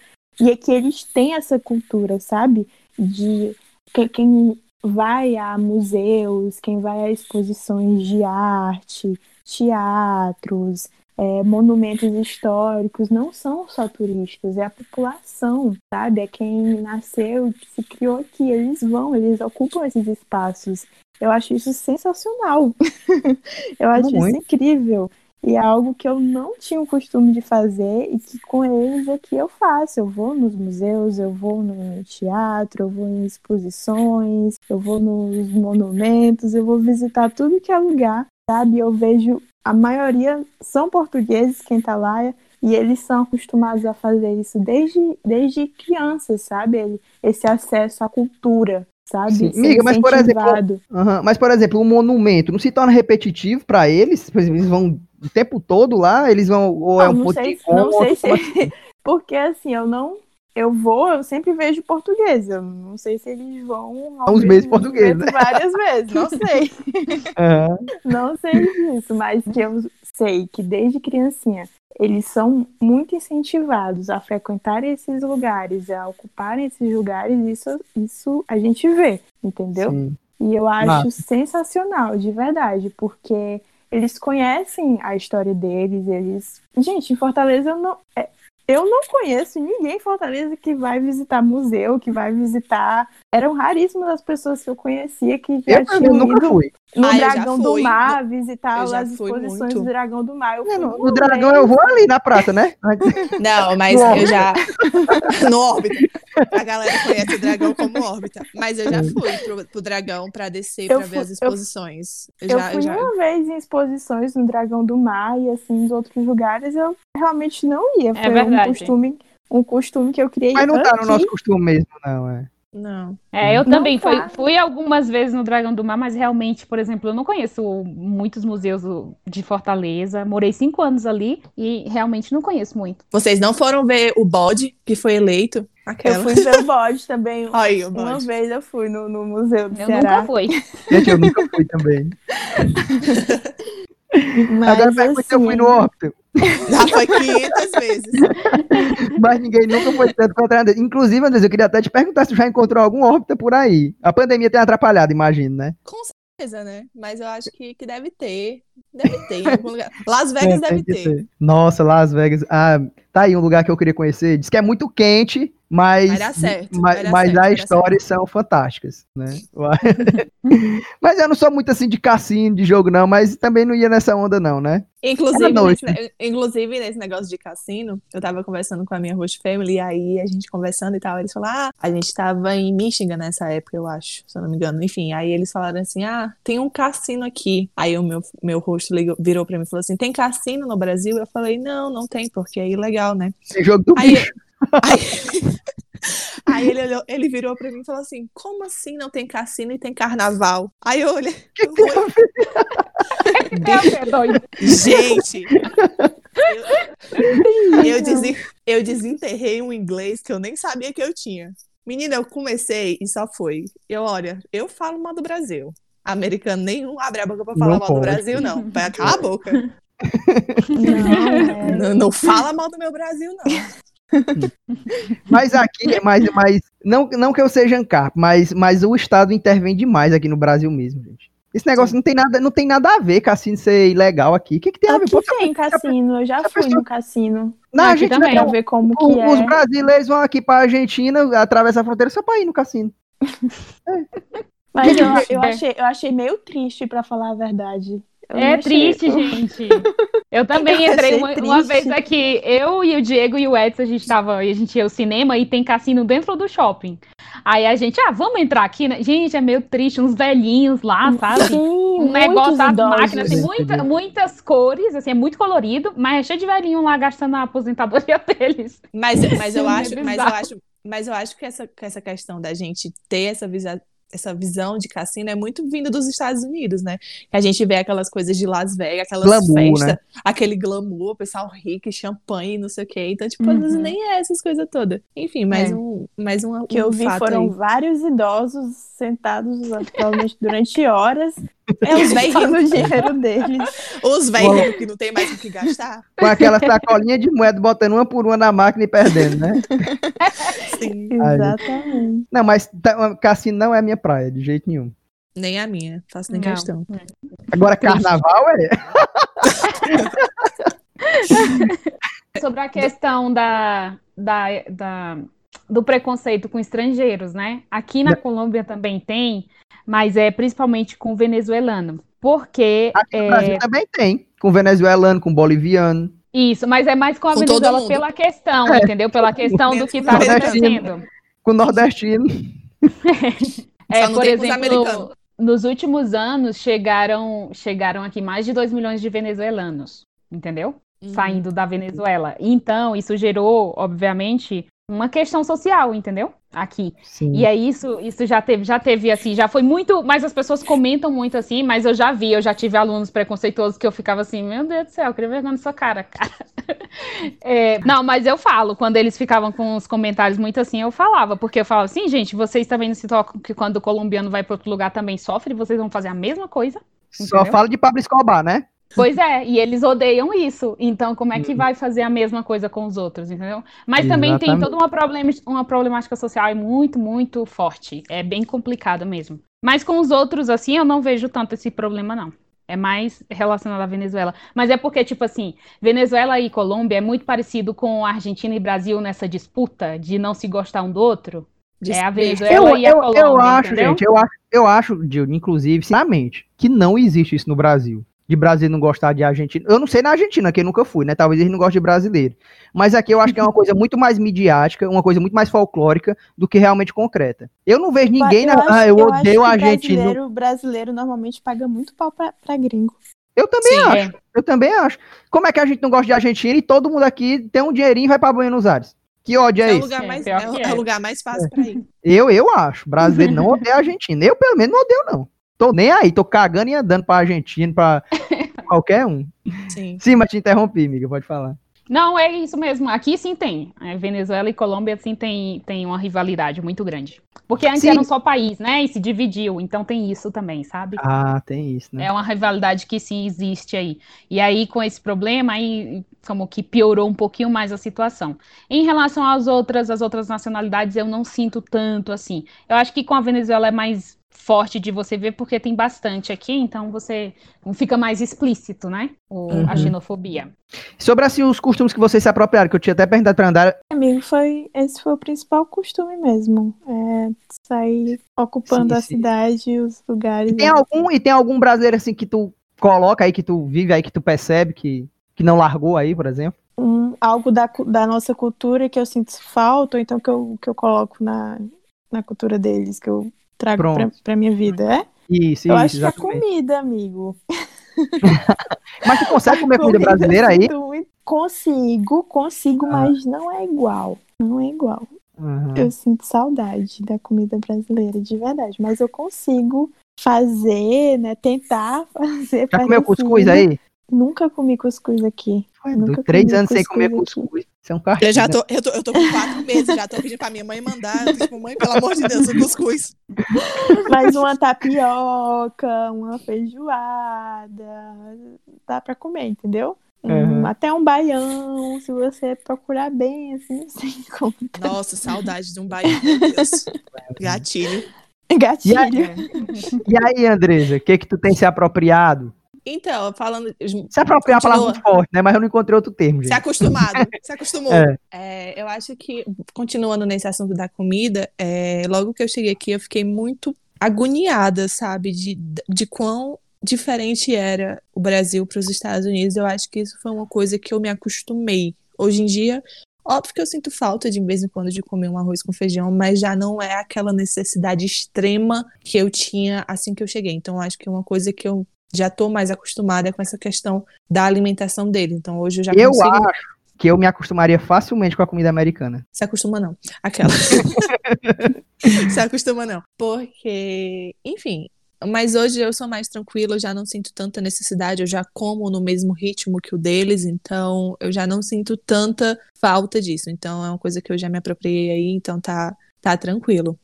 E é que eles têm essa cultura, sabe? De que- quem vai a museus, quem vai a exposições de arte, teatros, é, monumentos históricos, não são só turistas, é a população, sabe? É quem nasceu, que se criou aqui. Eles vão, eles ocupam esses espaços. Eu acho isso sensacional. Eu acho isso Muito. incrível. E é algo que eu não tinha o costume de fazer e que com eles aqui eu faço. Eu vou nos museus, eu vou no teatro, eu vou em exposições, eu vou nos monumentos, eu vou visitar tudo que é lugar, sabe? Eu vejo a maioria são portugueses quem tá lá e eles são acostumados a fazer isso desde, desde crianças, sabe? Esse acesso à cultura, sabe? Amiga, mas, por exemplo, Mas, por exemplo, um monumento não se torna repetitivo para eles? Por exemplo, eles vão o tempo todo lá? Eles vão. Ou é Não, um não ponto sei, de não sei se porque assim, eu não eu vou, eu sempre vejo português. Eu não sei se eles vão mesmo mesmos portugueses, momento várias vezes, não sei. Aham. Não sei disso, mas que eu sei que desde criancinha eles são muito incentivados a frequentar esses lugares, a ocuparem esses lugares, isso, isso a gente vê, entendeu? Sim. E eu acho Massa. sensacional, de verdade, porque eles conhecem a história deles, eles. Gente, em Fortaleza eu não. é, Eu não conheço ninguém em Fortaleza que vai visitar museu, que vai visitar. Eram raríssimas as pessoas que eu conhecia que já Eu, tinham nunca ido fui. no Ah, Dragão do. Mar, visitar as exposições muito. do Dragão do Mar. Eu fui No, dragão eu vou ali na praça, né? Não, mas No eu já. no órbita. A galera conhece o dragão como órbita. Mas eu já fui pro, pro dragão pra descer, Eu pra ver fui- as eu- exposições. Eu, Eu já, fui eu já. uma vez em exposições no Dragão do Mar e assim, nos outros lugares eu realmente não ia. É Foi um verdade. costume, um costume que eu criei Mas não tá no nosso costume mesmo, não. É. Não. É, eu Não também fui, fui algumas vezes no Dragão do Mar, mas realmente, por exemplo, eu não conheço muitos museus de Fortaleza. Morei cinco anos ali e realmente não conheço muito. Vocês não foram ver o bode que foi eleito? Eu Aquela. fui ver o bode também. Aí, o Uma bode. vez eu fui no, no Museu do Eu Ceará. nunca fui. Gente, eu nunca fui também. Mas, Agora pergunta se eu fui no assim, órbito. Já foi 500 vezes. Mas ninguém nunca foi tanto contra André. Inclusive, Andrés, eu queria até te perguntar se tu já encontrou algum órbita por aí. A pandemia tem atrapalhado, imagino, né? Com certeza, né? Mas eu acho que, que deve ter. Deve ter em algum lugar. Las Vegas É, deve ter. ter. Nossa, Las Vegas. Ah, tá aí um lugar que eu queria conhecer. Diz que é muito quente, mas, Vai dar certo, mas, vai dar mas certo, as histórias são fantásticas, né? mas eu não sou muito assim de cassino, de jogo, não, mas também não ia nessa onda, não, né? Inclusive, nesse, inclusive, nesse negócio de cassino, eu tava conversando com a minha host family, e aí a gente conversando e tal, eles falaram, ah, a gente tava em Michigan nessa época, eu acho, se eu não me engano. Enfim, aí eles falaram assim, ah, tem um cassino aqui. Aí o meu, meu host ligou- virou pra mim e falou assim, tem cassino no Brasil? Eu falei, não, não tem, porque é ilegal, né? Tem jogo do Aí, bicho. aí, aí ele, olhou- ele virou pra mim e falou assim, como assim não tem cassino e tem carnaval? Aí eu olhei, eu olhei, É doido. Gente, eu, eu, desen- eu desenterrei um inglês que eu nem sabia que eu tinha. Menina, eu comecei e só foi. Eu, olha, eu falo mal do Brasil. Americano nenhum abre a boca pra falar Não mal do pode. Brasil, não. Vai calar a boca. Não, é. Não, não fala mal do meu Brasil, não. Mas aqui, mas, mas não, não que eu seja ANCAP, mas, mas o Estado intervém demais aqui no Brasil mesmo, gente. Esse negócio não tem, nada, não tem nada a ver cassino ser ilegal aqui. O que, que tem a ver? Aqui Pô, tem cassino, eu já a fui pessoa- no cassino. na Aqui Argentina, também. Pra não. ver como O- que Os é. brasileiros vão aqui pra Argentina, atravessam a fronteira só pra ir no cassino. Mas eu, eu, É. achei, eu achei meio triste, pra falar a verdade. Eu É triste, gente. Eu também Eu entrei uma, uma vez aqui, eu e o Diego e o Edson, a gente tava, a gente ia ao cinema e tem cassino dentro do shopping. Aí a gente, ah, vamos entrar aqui, né? Gente, é meio triste, uns velhinhos lá, sabe? Sim, Um negócio, muitos as idosos. máquinas, tem muita- muitas cores, assim, é muito colorido, mas é cheio de velhinho lá gastando a aposentadoria deles. Mas, mas eu É acho, mas eu acho, mas eu acho que essa, que essa questão da gente ter essa visão, essa visão de cassino é muito vindo dos Estados Unidos, né? Que a gente vê aquelas coisas de Las Vegas, aquelas Glamour, festas, né? aquele glamour, o pessoal rico, e champanhe, não sei o quê. Então, tipo, Uhum. às vezes nem é essas coisas todas. Enfim, mais É. um, mais um, que eu um vi fato foram aí. vários idosos sentados provavelmente durante horas É os velhos gastando o dinheiro deles. os velhos que não tem mais o que gastar. Com aquela sacolinha de moeda botando uma por uma na máquina e perdendo, né? Sim. Ai, Exatamente. Não, mas tá- cassino não é minha praia, de jeito nenhum. Nem a minha, faço nem Não. questão. Agora, carnaval é. Sobre a questão da, da, da- do preconceito com estrangeiros, né? Aqui na Colômbia também tem, mas é principalmente com venezuelano. Porque Aqui no é, Brasil também tem. Com venezuelano, com boliviano. isso, mas é mais com a Com Venezuela pela questão, É. entendeu? Pela questão do que está Nordestino. acontecendo. Com nordestino. É, por exemplo, nos últimos anos chegaram, chegaram aqui mais de 2 milhões de venezuelanos, entendeu? Uhum. Saindo da Venezuela. Então, isso gerou, obviamente, uma questão social, entendeu? Aqui. Sim. E aí isso, isso já teve, já teve assim, já foi muito, mas as pessoas comentam muito assim, mas eu já vi, eu já tive alunos preconceituosos que eu ficava assim, meu Deus do céu, eu queria vergonha na sua cara, cara. É, não, mas eu falo, quando eles ficavam com os comentários muito assim, eu falava, porque eu falava assim, gente, vocês também não se tocam que quando o colombiano vai para outro lugar também sofre, vocês vão fazer a mesma coisa? Só entendeu? fala de Pablo Escobar, né? Pois é, e eles odeiam isso. Então, como é que vai fazer a mesma coisa com os outros, entendeu? Mas também tem Exatamente. toda uma, problema, uma problemática social muito, muito forte. É bem complicado mesmo. Mas com os outros, assim, eu não vejo tanto esse problema, não. É mais relacionado à Venezuela. Mas é porque, tipo assim, Venezuela e Colômbia é muito parecido com Argentina e Brasil nessa disputa de não se gostar um do outro. É a Venezuela Eu, e a eu, Colômbia, eu acho, entendeu? gente, eu acho, eu acho, Gil, inclusive, sinceramente, que não existe isso no Brasil. De brasileiro não gostar de argentino. Eu não sei na Argentina, que eu nunca fui, né? Talvez eles não gostem de brasileiro. Mas aqui eu acho que é uma coisa muito mais midiática, uma coisa muito mais folclórica do que realmente concreta. Eu não vejo ninguém, na, acho- ah, eu, acho odeio que argentino. Brasileiro, brasileiro normalmente paga muito pau pra, pra gringo. Eu também Sim, acho, eu também acho. Como é que a gente não gosta de Argentina e todo mundo aqui tem um dinheirinho e vai pra Buenos Aires? Que ódio é, É o esse? lugar É, mais, pior é, o- é é. o lugar mais fácil pra ir. Eu, eu acho. Brasileiro não odeia a Argentina. Eu, pelo menos, não odeio, não. Tô nem aí, tô cagando e andando pra Argentina, pra qualquer um. Sim. Sim, mas te interrompi, amiga, pode falar. Não, é isso mesmo. Aqui sim tem. É, Venezuela e Colômbia sim tem, tem uma rivalidade muito grande. Porque antes Sim. era um só país, né? E se dividiu. Então tem isso também, sabe? Ah, tem isso, né? É uma rivalidade que sim existe aí. E aí, com esse problema, aí como que piorou um pouquinho mais a situação. Em relação às outras, às outras nacionalidades, eu não sinto tanto assim. Eu acho que com a Venezuela é mais forte de você ver, porque tem bastante aqui, então você fica mais explícito, né? O, Uhum. A xenofobia. Sobre assim, os costumes que vocês se apropriaram, que eu tinha até perguntado pra Andara. Amigo, foi, esse foi o principal costume mesmo. É sair ocupando Sim, a sim. cidade, os lugares. E tem algum, e tem algum brasileiro assim que tu coloca aí, que tu vive aí, que tu percebe que, que não largou aí, por exemplo? um- algo da, da nossa cultura que eu sinto falta, ou então que eu, que eu coloco na, na cultura deles, que eu trago pra, Pronto. pra minha vida, é? Isso, eu isso, acho que é exatamente. comida, amigo. Mas tu consegue comer comida brasileira eu aí? Consigo, consigo, Ah. mas não é igual. Não é igual. Uhum. Eu sinto saudade da comida brasileira, de verdade. Mas eu consigo fazer, né? Tentar fazer. Já comeu parecido. cuscuz aí? Nunca comi cuscuz aqui. Foi Nunca Três comi anos sem comer cuscuz aqui. cuscuz. Isso é um. Eu já tô, eu tô, eu tô com quatro meses, já tô pedindo pra minha mãe mandar. Eu tô Tipo, mãe, pelo amor de Deus, o cuscuz. Mas uma tapioca, uma feijoada, dá pra comer, entendeu? Um- Uhum. até um baião, se você procurar bem, assim, você encontra. Nossa, saudade de um baiano, meu Deus. Gatilho. Gatilho. E aí, Andresa, o que que tu tem se apropriado? Então, falando. Se apropriar é uma palavra muito forte, né? Mas eu não encontrei outro termo, Se gente. acostumado, se acostumou. É. É, eu acho que, continuando nesse assunto da comida, é, logo que eu cheguei aqui, eu fiquei muito agoniada, sabe, de, de quão diferente era o Brasil para os Estados Unidos. Eu acho que isso foi uma coisa que eu me acostumei. Hoje em dia, óbvio que eu sinto falta de vez em quando de comer um arroz com feijão, mas já não é aquela necessidade extrema que eu tinha assim que eu cheguei. Então, eu acho que é uma coisa que eu já tô mais acostumada com essa questão da alimentação dele. Então, hoje eu já Eu consigo acho que eu me acostumaria facilmente com a comida americana. Se acostuma não. Aquela. Se acostuma não. Porque, enfim. Mas hoje eu sou mais tranquila, eu já não sinto tanta necessidade, eu já como no mesmo ritmo que o deles, então eu já não sinto tanta falta disso. Então é uma coisa que eu já me apropriei aí, então tá, tá tranquilo.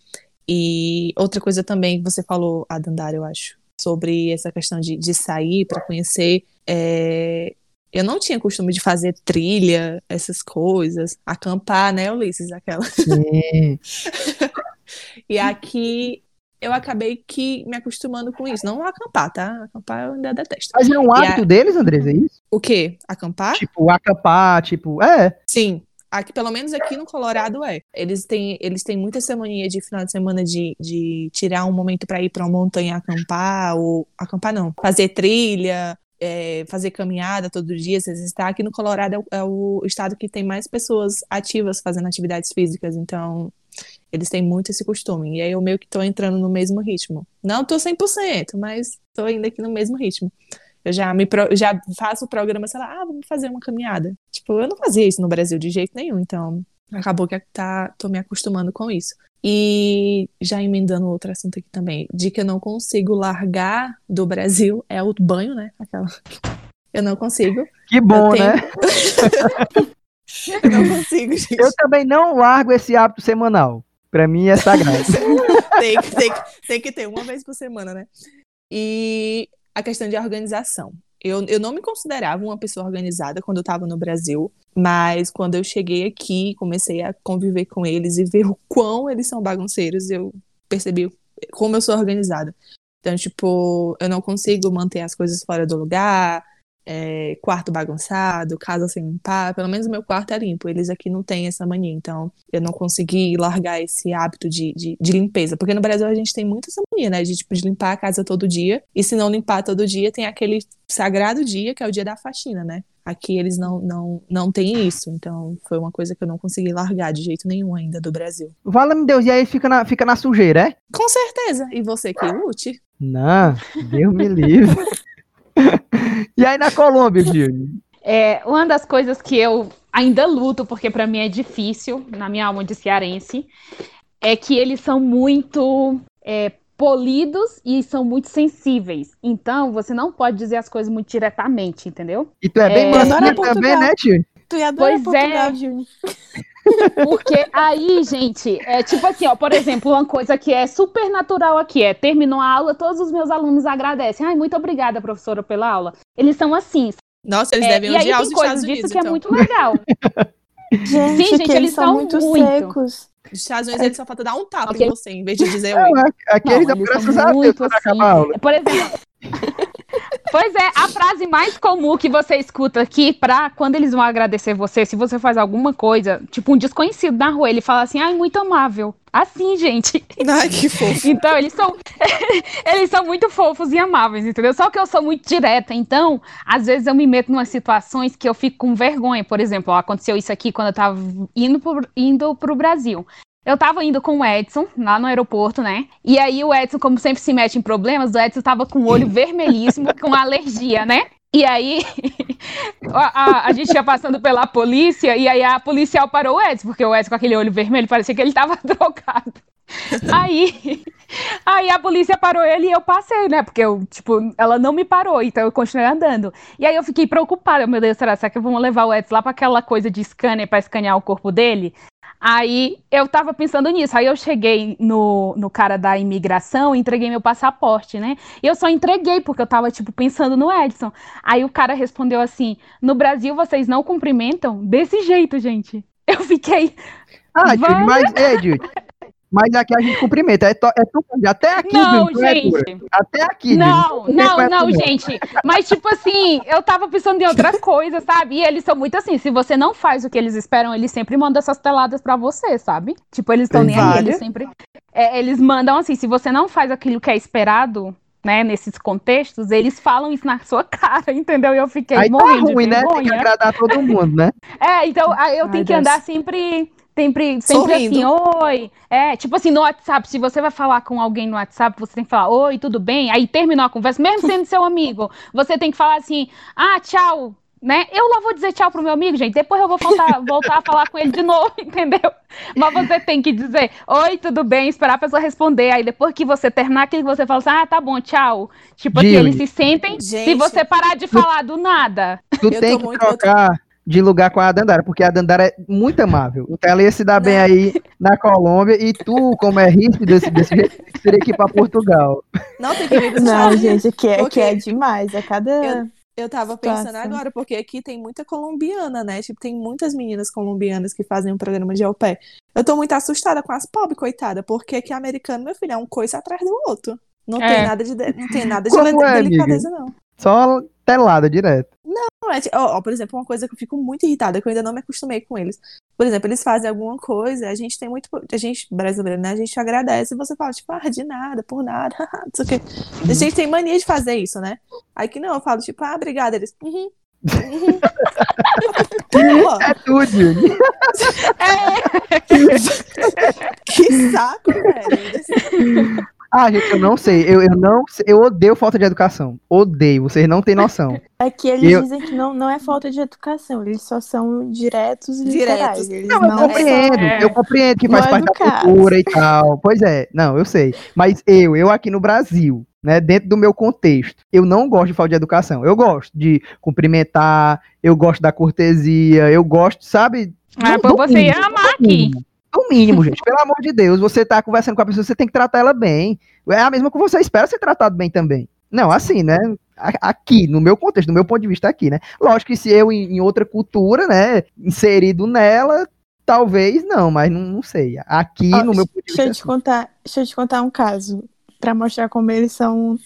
E outra coisa também que você falou, a Dandara, eu acho, sobre essa questão de, de sair para conhecer. é, Eu não tinha costume de fazer trilha, essas coisas, acampar, né, Ulisses? Aquela. Sim. E aqui eu acabei que me acostumando com isso. Não acampar, tá? Acampar eu ainda detesto. Mas é um hábito a- deles, Andresa, é isso? O quê? Acampar? Tipo, acampar, tipo, é. Sim. Aqui, pelo menos aqui no Colorado é. Eles têm, eles têm muita essa mania de final de semana de, de tirar um momento pra ir pra uma montanha acampar, ou acampar não, fazer trilha, é, fazer caminhada todo dia. Vocês estão aqui no Colorado é o, é o estado que tem mais pessoas ativas fazendo atividades físicas, então eles têm muito esse costume. E aí eu meio que tô entrando no mesmo ritmo. Não tô 100%, mas tô ainda aqui no mesmo ritmo. Eu já me pro- já faço o programa, sei lá, ah, vamos fazer uma caminhada. Tipo, eu não fazia isso no Brasil de jeito nenhum, então acabou que tá, tô me acostumando com isso. E já emendando outro assunto aqui também, de que eu não consigo largar do Brasil é o banho, né? Aquela. Eu não consigo. Que bom, tenho- né? Eu não consigo, gente. Eu também não largo esse hábito semanal. Pra mim é sagrado. tem, que- tem, que- tem que ter uma vez por semana, né? E a questão de organização. Eu, eu não me considerava uma pessoa organizada quando eu estava no Brasil, mas quando eu cheguei aqui, comecei a conviver com eles e ver o quão eles são bagunceiros, eu percebi como eu sou organizada. Então, tipo, eu não consigo manter as coisas fora do lugar, é, quarto bagunçado, casa sem limpar. Pelo menos o meu quarto é limpo. Eles aqui não têm essa mania. Então, eu não consegui largar esse hábito de, de, de limpeza. Porque no Brasil a gente tem muito essa mania, né? De, tipo, de limpar a casa todo dia. E se não limpar todo dia, tem aquele sagrado dia, que é o dia da faxina, né? Aqui eles não, não, não têm isso. Então, foi uma coisa que eu não consegui largar de jeito nenhum ainda do Brasil. Vala-me Deus, e aí fica na, fica na sujeira, é? Com certeza. E você que lute? Não, Deus me livre. e aí na Colômbia, Gil? É, uma das coisas que eu ainda luto, porque para mim é difícil, na minha alma de cearense, é que eles são muito é, polidos e são muito sensíveis. Então, você não pode dizer as coisas muito diretamente, entendeu? E tu é bem É, mansinha adoro também, né, tio? Tu ia adorar Pois é. Portugal, Júnior. Porque aí, gente, é tipo assim, ó, por exemplo, uma coisa que é super natural aqui é terminou a aula, todos os meus alunos agradecem. Ai, muito obrigada, professora, pela aula. Eles são assim. Nossa, eles É, devem e aí odiar os tem coisas Estados disso Unidos, que é então. muito legal. Gente, Sim, gente, eles eles são são muito, muito. secos. Nos Estados Unidos, ele só falta dar um tapa Ok. em você, em vez de dizer oi. aqui eles dão eles são graças a Deus assim. acaba a aula. Por exemplo. Pois é, a frase mais comum que você escuta aqui pra quando eles vão agradecer você, se você faz alguma coisa, tipo um desconhecido na rua, ele fala assim, ai, muito amável. Assim, gente. Ai, que fofo. Então, eles são eles são muito fofos e amáveis, entendeu? Só que eu sou muito direta, então, às vezes eu me meto em umas situações que eu fico com vergonha. Por exemplo, ó, aconteceu isso aqui quando eu tava indo pro, indo pro Brasil. Eu tava indo com o Edson, lá no aeroporto, né? E aí o Edson, como sempre se mete em problemas, o Edson tava com o olho vermelhíssimo, com alergia, né? E aí, a, a- a gente ia passando pela polícia, e aí a policial parou o Edson, porque o Edson com aquele olho vermelho, parecia que ele tava drogado. Aí, aí a polícia parou ele e eu passei, né? Porque eu, tipo, ela não me parou, então eu continuei andando. E aí eu fiquei preocupada, meu Deus, será, será que vão levar o Edson lá pra aquela coisa de scanner pra escanear o corpo dele? Aí eu tava pensando nisso. Aí eu cheguei no, no cara da imigração e entreguei meu passaporte, né? E eu só entreguei porque eu tava, tipo, pensando no Edson. Aí o cara respondeu assim: no Brasil vocês não cumprimentam? Desse jeito, gente. Eu fiquei. Ah, Vai. mas, é, Jude, mas aqui a gente cumprimenta. É, to, é tu, até aqui, Não, é gente. Até aqui, Não, Jude. não, é não, gente. Mas, tipo assim, eu tava pensando em outra coisa, sabe? E eles são muito assim, se você não faz o que eles esperam, eles sempre mandam essas teladas pra você, sabe? Tipo, eles estão nem aí, eles sempre. é, eles mandam assim, se você não faz aquilo que é esperado, né, nesses contextos, eles falam isso na sua cara, entendeu? E eu fiquei Aí tá morrendo ruim, de né? Tem que agradar todo mundo, né? É, então eu Ai, tenho que Deus. andar sempre, sempre, sempre Sorrindo. assim, oi. É, tipo assim, no WhatsApp, se você vai falar com alguém no WhatsApp, você tem que falar, oi, tudo bem? Aí terminou a conversa, mesmo sendo seu amigo, você tem que falar assim, ah, tchau. Né? Eu lá vou dizer tchau pro meu amigo, gente. Depois eu vou voltar, voltar a falar com ele de novo, entendeu? Mas você tem que dizer, oi, tudo bem, esperar a pessoa responder. Aí depois que você terminar aquilo, você fala assim, ah, tá bom, tchau. Tipo assim, eles se sentem se Gente. você parar de falar do nada. Tu Eu tem tô que muito- trocar de lugar com a Dandara, porque a Dandara é muito amável. Então ela ia se dar bem aí na Colômbia e tu, como é rígido desse, desse jeito, teria que ir pra Portugal. Não tem que vir pros Não, gente, aqui é, Porque- aqui é demais. É cada. Eu tava pensando agora, porque aqui tem muita colombiana, né? Tipo, tem muitas meninas colombianas que fazem um programa de au pair. Eu tô muito assustada com as pobres, coitada, porque aqui americano, meu filho, é um coisa atrás do outro. Não É. tem nada de, não tem nada de Como é, delicadeza, não. Só telada direto. Não, é, ti- ó, ó, por exemplo, uma coisa que eu fico muito irritada, que eu ainda não me acostumei com eles. Por exemplo, eles fazem alguma coisa, a gente tem muito. A gente, brasileiro, né? A gente agradece e você fala, tipo, ah, de nada, por nada, não sei o quê. A gente tem mania de fazer isso, né? Aí que não, eu falo, tipo, ah, obrigada. Eles, uhum. uhum. É tudo, Júlio. que saco, velho. Ah, gente, eu não sei. Eu, eu não sei. Eu odeio falta de educação. Odeio. Vocês não têm noção. Aqui eles Eu- dizem que não, não é falta de educação, eles só são diretos e Diretos. literais. Eles Não, eu não compreendo. são- Eu compreendo que faz parte da educados. cultura e tal. Pois é. Não, eu sei. Mas eu, eu aqui no Brasil, né, dentro do meu contexto, eu não gosto de falta de educação. Eu gosto de cumprimentar, eu gosto da cortesia, eu gosto, sabe? Ah, do- você ia amar aqui. No mínimo, gente. Pelo amor de Deus, você tá conversando com a pessoa, você tem que tratar ela bem. É a mesma que você espera ser tratado bem também. Não, assim, né? Aqui, no meu contexto, no meu ponto de vista aqui, né? Lógico que se eu, em, outra cultura, né, inserido nela, talvez não, mas não, não sei. Aqui, Ó, no meu ponto de Deixa eu vista. te contar, deixa eu te contar um caso pra mostrar como eles são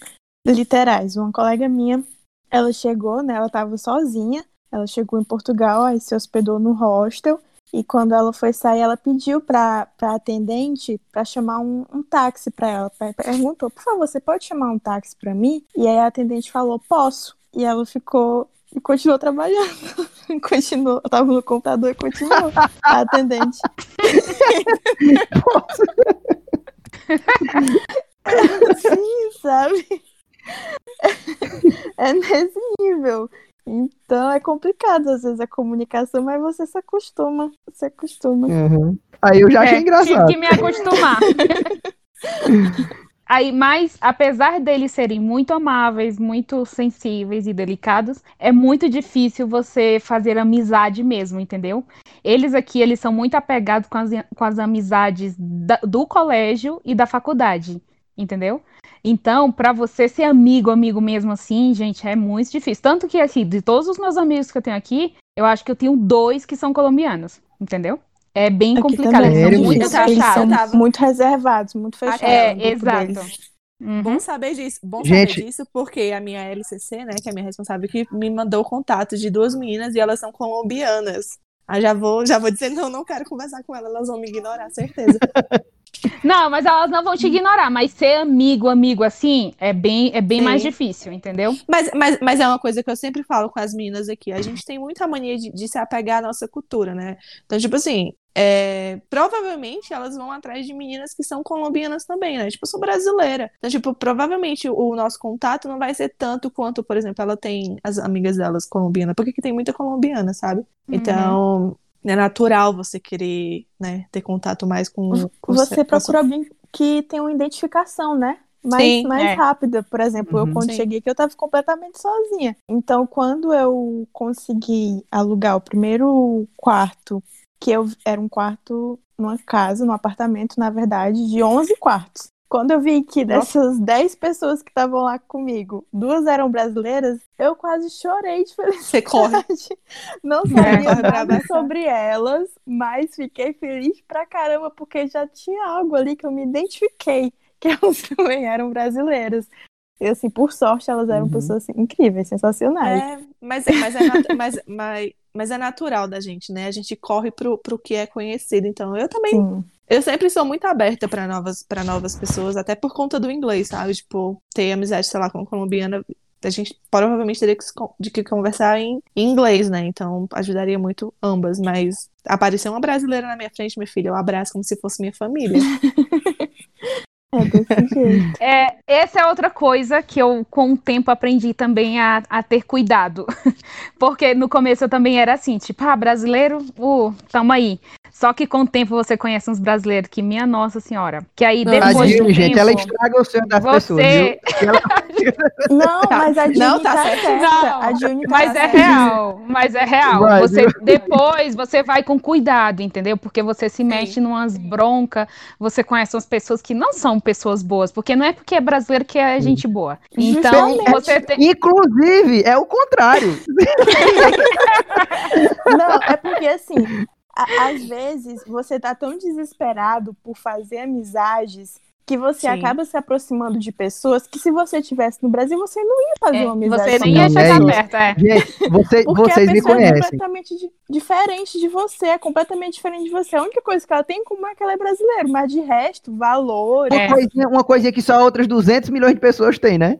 literais. Uma colega minha, ela chegou, né? Ela tava sozinha. Ela chegou em Portugal, aí se hospedou no hostel. E quando ela foi sair, ela pediu pra, pra atendente pra chamar um, um táxi pra ela. Per- Perguntou, por favor, você pode chamar um táxi pra mim? E aí a atendente falou, posso. E ela ficou e continuou trabalhando. continuou, eu tava no computador e continuou a atendente. Sim, sabe? É nesse nível. Então é complicado às vezes a comunicação, mas você se acostuma. Se acostuma. Uhum. Aí eu já achei É, engraçado. Tive que me acostumar. Aí, mas apesar deles serem muito amáveis, muito sensíveis e delicados, é muito difícil você fazer amizade mesmo, entendeu? Eles aqui, eles são muito apegados com as, com as amizades da- do colégio e da faculdade, entendeu? Então, para você ser amigo, amigo mesmo assim, gente, é muito difícil. Tanto que, assim, de todos os meus amigos que eu tenho aqui, eu acho que eu tenho dois que são colombianos, entendeu? É bem Aqui complicado, também, eles são muito tava- muito reservados, muito fechados. É, exato. deles. Uhum. Bom saber disso. Bom Gente- saber disso, porque a minha LCC, né, que é a minha responsável, que me mandou o contato de duas meninas e elas são colombianas. Aí já vou, já vou dizer, não, não quero conversar com elas, elas vão me ignorar, certeza. Não, mas elas não vão te ignorar, mas ser amigo, amigo assim, é bem, é bem Sim. mais difícil, entendeu? Mas, mas, mas é uma coisa que eu sempre falo com as meninas aqui. A gente tem muita mania de, de se apegar à nossa cultura, né? Então, tipo assim, é, provavelmente elas vão atrás de meninas que são colombianas também, né? Tipo, eu sou brasileira. Então, tipo, provavelmente o, nosso contato não vai ser tanto quanto, por exemplo, ela tem as amigas delas colombianas, porque aqui tem muita colombiana, sabe? Então, é natural você querer, né, ter contato mais com, com Você sua- procura alguém que tem uma identificação, né? Mais, Sim, mais é. rápida. Por exemplo, Uhum. eu quando Sim. cheguei aqui, eu tava completamente sozinha. Então, quando eu consegui alugar o primeiro quarto, que eu era um quarto numa casa, num apartamento, na verdade, de 11 quartos. Quando eu vi que dessas 10 pessoas que estavam lá comigo, duas eram brasileiras, eu quase chorei de felicidade. Você corre. Não É, sabia pra nada sobre elas, mas fiquei feliz pra caramba porque já tinha algo ali que eu me identifiquei, que elas também eram brasileiras. E assim, por sorte, elas eram Uhum. pessoas assim, incríveis, sensacionais. É, mas, mas, é mas, mas, mas é natural da gente, né? A gente corre pro, pro que é conhecido. Então, eu também, Sim. Eu sempre sou muito aberta para novas, para novas pessoas, até por conta do inglês, sabe? Tipo, ter amizade, sei lá, com colombiana, a gente provavelmente teria que, de que conversar em, em inglês, né? Então, ajudaria muito ambas. Mas aparecer uma brasileira na minha frente, minha filha, eu abraço como se fosse minha família. É desse jeito. É, essa é outra coisa que eu, com o tempo, aprendi também a, a ter cuidado. Porque no começo eu também era assim, tipo, ah, brasileiro, uh, tamo aí. Só que com o tempo você conhece uns brasileiros que, minha nossa senhora, que aí Não, depois A do Júlia, gente, tempo, ela estraga o sonho das você- pessoas, viu? Ela- Não, mas a Juni Não, tá tá, certo. certa. Não, a Juni tá Mas é certa. real, mas é real. Vai, você viu? depois você vai com cuidado, entendeu? Porque você se mexe numas broncas, você conhece umas pessoas que não são pessoas boas, porque não é porque é brasileiro que é gente boa. Então Justamente. você tem Inclusive, é o contrário. Não, é porque assim, a- às vezes você tá tão desesperado por fazer amizades que você Sim. acaba se aproximando de pessoas que se você estivesse no Brasil, você não ia fazer É, uma amizade. você com nem Não, ia é chegar pessoas. perto, é. Gente, você- Porque vocês a me pessoa é conhecem. completamente di- diferente de você, é completamente diferente de você. A única coisa que ela tem em comum é que ela é brasileira, mas de resto, valores. É. Uma, coisinha, uma coisinha que só outras 200 milhões de pessoas têm, né?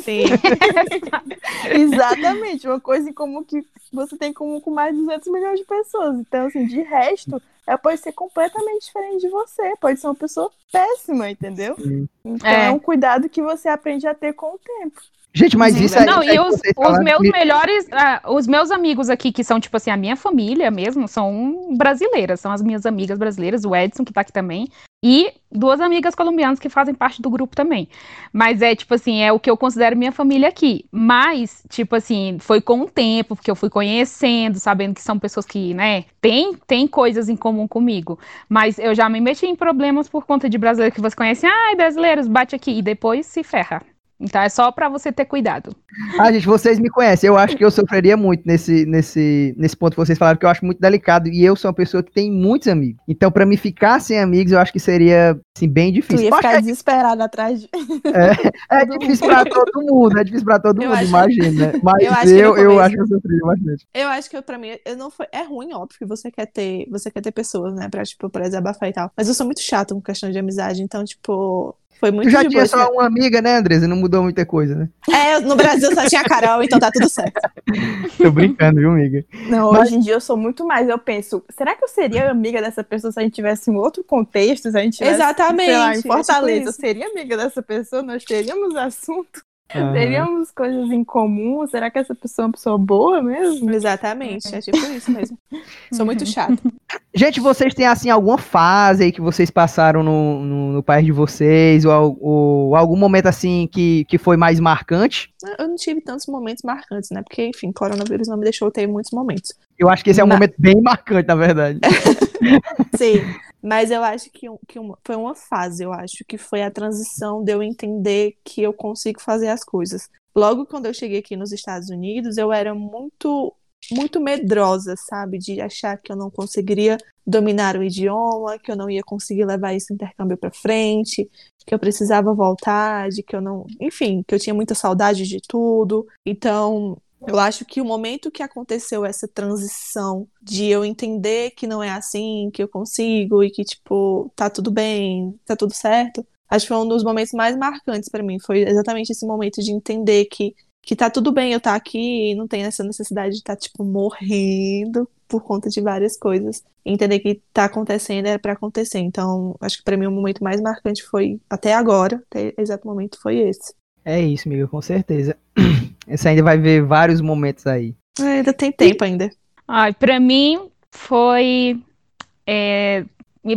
Sim. Exatamente, uma coisa em comum que você tem em comum com mais de 200 milhões de pessoas. Então, assim, de resto, ela pode ser completamente diferente de você, pode ser uma pessoa péssima, entendeu? Sim. Então, É. é. um cuidado que você aprende a ter com o tempo. Gente, mas Sim, isso aí. Não, isso aí e os, os meus me- melhores, ah, os meus amigos aqui, que são, tipo assim, a minha família mesmo, são brasileiras, são as minhas amigas brasileiras, o Edson, que tá aqui também, e duas amigas colombianas que fazem parte do grupo também. Mas é, tipo assim, é o que eu considero minha família aqui. Mas, tipo assim, foi com o tempo, porque eu fui conhecendo, sabendo que são pessoas que, né, tem, tem coisas em comum comigo. Mas eu já me meti em problemas por conta de brasileiro que você conhece, ai, brasileiros, bate aqui, e depois se ferra. Então é só pra você ter cuidado. Ah, gente, vocês me conhecem. Eu acho que eu sofreria muito nesse, nesse, nesse ponto que vocês falaram, que eu acho muito delicado. E eu sou uma pessoa que tem muitos amigos. Então, pra me ficar sem amigos, eu acho que seria, assim, bem Tu difícil. ia Eu acho ficar desesperado atrás de. que é difícil pra todo mundo, é difícil pra todo Eu mundo, acho- imagina. né? Mas eu eu, acho eu, começo- acho que eu sofreria bastante. Eu acho que pra mim, eu não foi, é ruim, óbvio, que você quer ter, você quer ter pessoas, né, pra, tipo, pra desabafar e tal. Mas eu sou muito chata com questão de amizade, então, tipo, foi muito Tu já tinha só uma amiga, né, Andresa? Não mudou muita coisa, né? É, no Brasil só tinha a Carol, então tá tudo certo. Tô brincando, viu, amiga? Não, Mas- hoje em dia eu sou muito mais. Eu penso, será que eu seria amiga dessa pessoa se a gente tivesse em outro contexto? Se a gente tivesse, Exatamente, sei lá, é em tipo Fortaleza, eu seria amiga dessa pessoa? Nós teríamos assunto? Aham. Teríamos coisas em comum? Será que essa pessoa é uma pessoa boa mesmo? Exatamente, é tipo isso mesmo. Sou muito chata. Gente, vocês têm, assim, alguma fase aí que vocês passaram no, no, no país de vocês? Ou, ou algum momento, assim, que, que foi mais marcante? Eu não tive tantos momentos marcantes, né? Porque, enfim, coronavírus não me deixou ter muitos momentos. Eu acho que esse é um Ma- momento bem marcante, na verdade. Sim, mas eu acho que, que uma- foi uma fase, eu acho que foi a transição de eu entender que eu consigo fazer as coisas. Logo quando eu cheguei aqui nos Estados Unidos, eu era muito muito medrosa, sabe? De achar que eu não conseguiria dominar o idioma, que eu não ia conseguir levar esse intercâmbio para frente, que eu precisava voltar, de que eu não, enfim, que eu tinha muita saudade de tudo. Então, eu acho que o momento que aconteceu essa transição de eu entender que não é assim, que eu consigo e que, tipo, tá tudo bem, tá tudo certo, acho que foi um dos momentos mais marcantes para mim. Foi exatamente esse momento de entender que, que tá tudo bem eu estar tá aqui e não tem essa necessidade de estar, tá, tipo, morrendo por conta de várias coisas. Entender que tá acontecendo era para acontecer. Então, acho que para mim o momento mais marcante foi, até agora, até exato momento, foi esse. É isso, amiga, com certeza. Você ainda vai ver vários momentos aí. É, ainda tem tempo ainda. Ai, para mim foi é,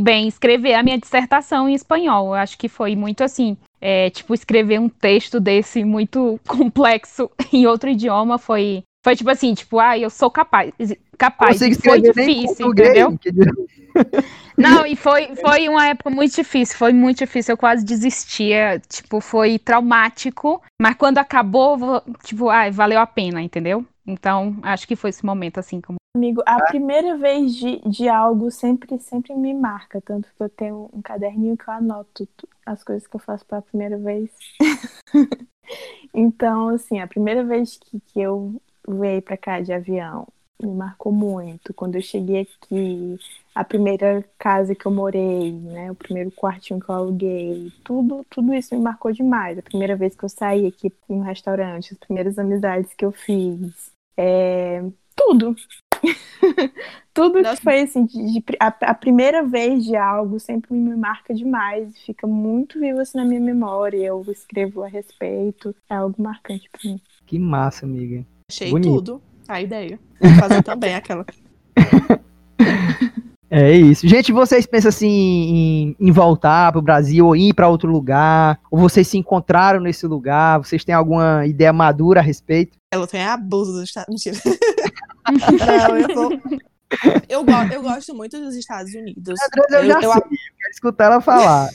bem escrever a minha dissertação em espanhol. Eu acho que foi muito assim, é, tipo escrever um texto desse muito complexo em outro idioma foi foi tipo assim, tipo, ah, eu sou capaz, capaz. Foi difícil, entendeu? Não, e foi, foi uma época muito difícil, foi muito difícil, eu quase desistia, tipo, foi traumático, mas quando acabou, tipo, ai, valeu a pena, entendeu? Então, acho que foi esse momento, assim, como... Amigo, a primeira vez de, de algo sempre, sempre me marca, tanto que eu tenho um caderninho que eu anoto as coisas que eu faço pela primeira vez. então, assim, a primeira vez que, que eu veio para cá de avião me marcou muito. Quando eu cheguei aqui, a primeira casa que eu morei, né, o primeiro quartinho que eu aluguei, tudo, tudo isso me marcou demais. A primeira vez que eu saí aqui em um restaurante, as primeiras amizades que eu fiz, é, tudo. tudo Nossa. foi assim, de, de, a, a, primeira vez de algo sempre me marca demais, fica muito vivo assim na minha memória. Eu escrevo a respeito, é algo marcante para mim. Que massa, amiga. Achei Bonito. tudo a ideia. Vou fazer também aquela. É isso. Gente, vocês pensam assim em, em voltar para o Brasil ou ir para outro lugar? Ou vocês se encontraram nesse lugar? Vocês têm alguma ideia madura a respeito? Ela tem abuso dos Estados Unidos. Não, eu tô... Eu, go eu gosto muito dos Estados Unidos. eu, eu já eu, sei, eu quero escutar ela falar.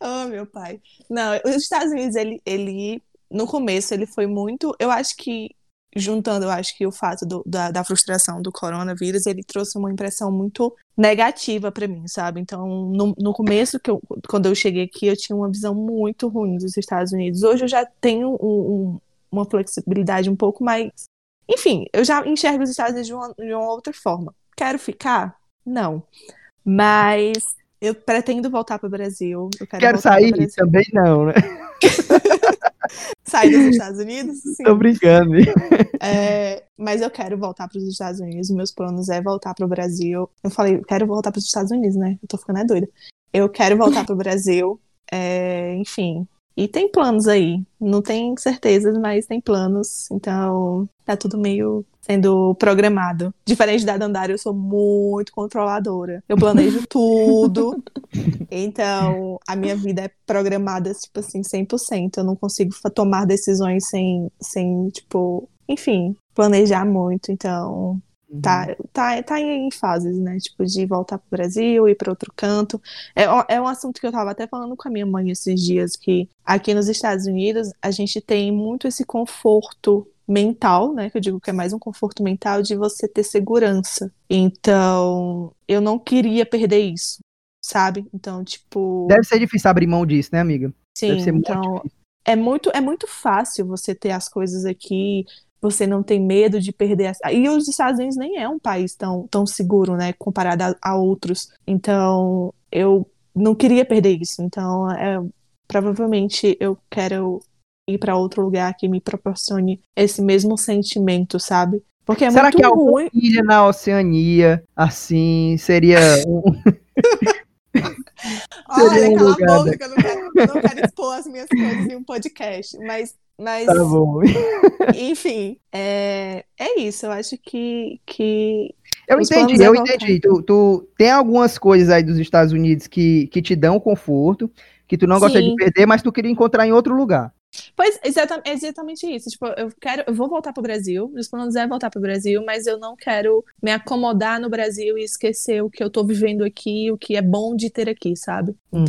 oh, meu pai. Não, os Estados Unidos, ele, ele no começo ele foi muito. Eu acho que, juntando, eu acho que o fato do, da, da frustração do coronavírus, ele trouxe uma impressão muito negativa para mim, sabe? Então, no, no começo, que eu, quando eu cheguei aqui, eu tinha uma visão muito ruim dos Estados Unidos. Hoje eu já tenho um, um, uma flexibilidade um pouco mais. Enfim, eu já enxergo os Estados Unidos de uma, de uma outra forma. Quero ficar? Não. Mas eu pretendo voltar para o Brasil. Quero, quero sair também não, né? sair dos Estados Unidos. Sim. Tô brincando. É, mas eu quero voltar para os Estados Unidos. Meus planos é voltar para o Brasil. Eu falei, quero voltar para os Estados Unidos, né? Eu tô ficando é doida. Eu quero voltar para o Brasil. É, enfim, e tem planos aí. Não tem certezas, mas tem planos. Então, tá tudo meio sendo programado. Diferente da Dandara, eu sou muito controladora. Eu planejo tudo. Então, a minha vida é programada, tipo assim, 100%. Eu não consigo tomar decisões sem, sem tipo, enfim, planejar muito. Então, Tá, uhum. tá, tá em fases, né? Tipo, de voltar pro Brasil, ir para outro canto. É, é um assunto que eu tava até falando com a minha mãe esses dias, que aqui nos Estados Unidos a gente tem muito esse conforto mental, né? Que eu digo que é mais um conforto mental de você ter segurança. Então, eu não queria perder isso, sabe? Então, tipo. Deve ser difícil abrir mão disso, né, amiga? Sim, então. Muito é muito, é muito fácil você ter as coisas aqui, você não tem medo de perder. A... E os Estados Unidos nem é um país tão, tão seguro, né, comparado a, a outros. Então, eu não queria perder isso. Então, é, provavelmente eu quero ir para outro lugar que me proporcione esse mesmo sentimento, sabe? Porque é Será muito que alguma ilha na Oceania, assim, seria um... Olha, um cala lugar, a boca que eu não quero, eu não quero expor as minhas coisas em um podcast, mas mas, tá bom. enfim, é, é isso. Eu acho que. que eu entendi, eu entendi. Tu, tu tem algumas coisas aí dos Estados Unidos que, que te dão conforto, que tu não Sim. gosta de perder, mas tu queria encontrar em outro lugar. Pois, exatamente, exatamente isso. Tipo, eu quero, eu vou voltar pro Brasil, meus planos é voltar pro Brasil, mas eu não quero me acomodar no Brasil e esquecer o que eu tô vivendo aqui, o que é bom de ter aqui, sabe? Uhum.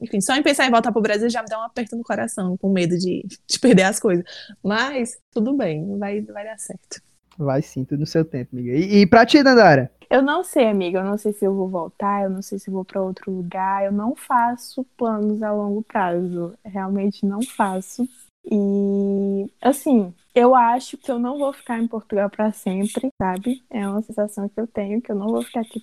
Enfim, só em pensar em voltar pro Brasil já me dá um aperto no coração, com medo de, de perder as coisas. Mas tudo bem, vai, vai dar certo. Vai sim, tudo no seu tempo, amiga. E, e pra ti, Dandara? Eu não sei, amiga. Eu não sei se eu vou voltar, eu não sei se eu vou para outro lugar. Eu não faço planos a longo prazo. Realmente não faço. E, assim, eu acho que eu não vou ficar em Portugal para sempre, sabe? É uma sensação que eu tenho, que eu não vou ficar aqui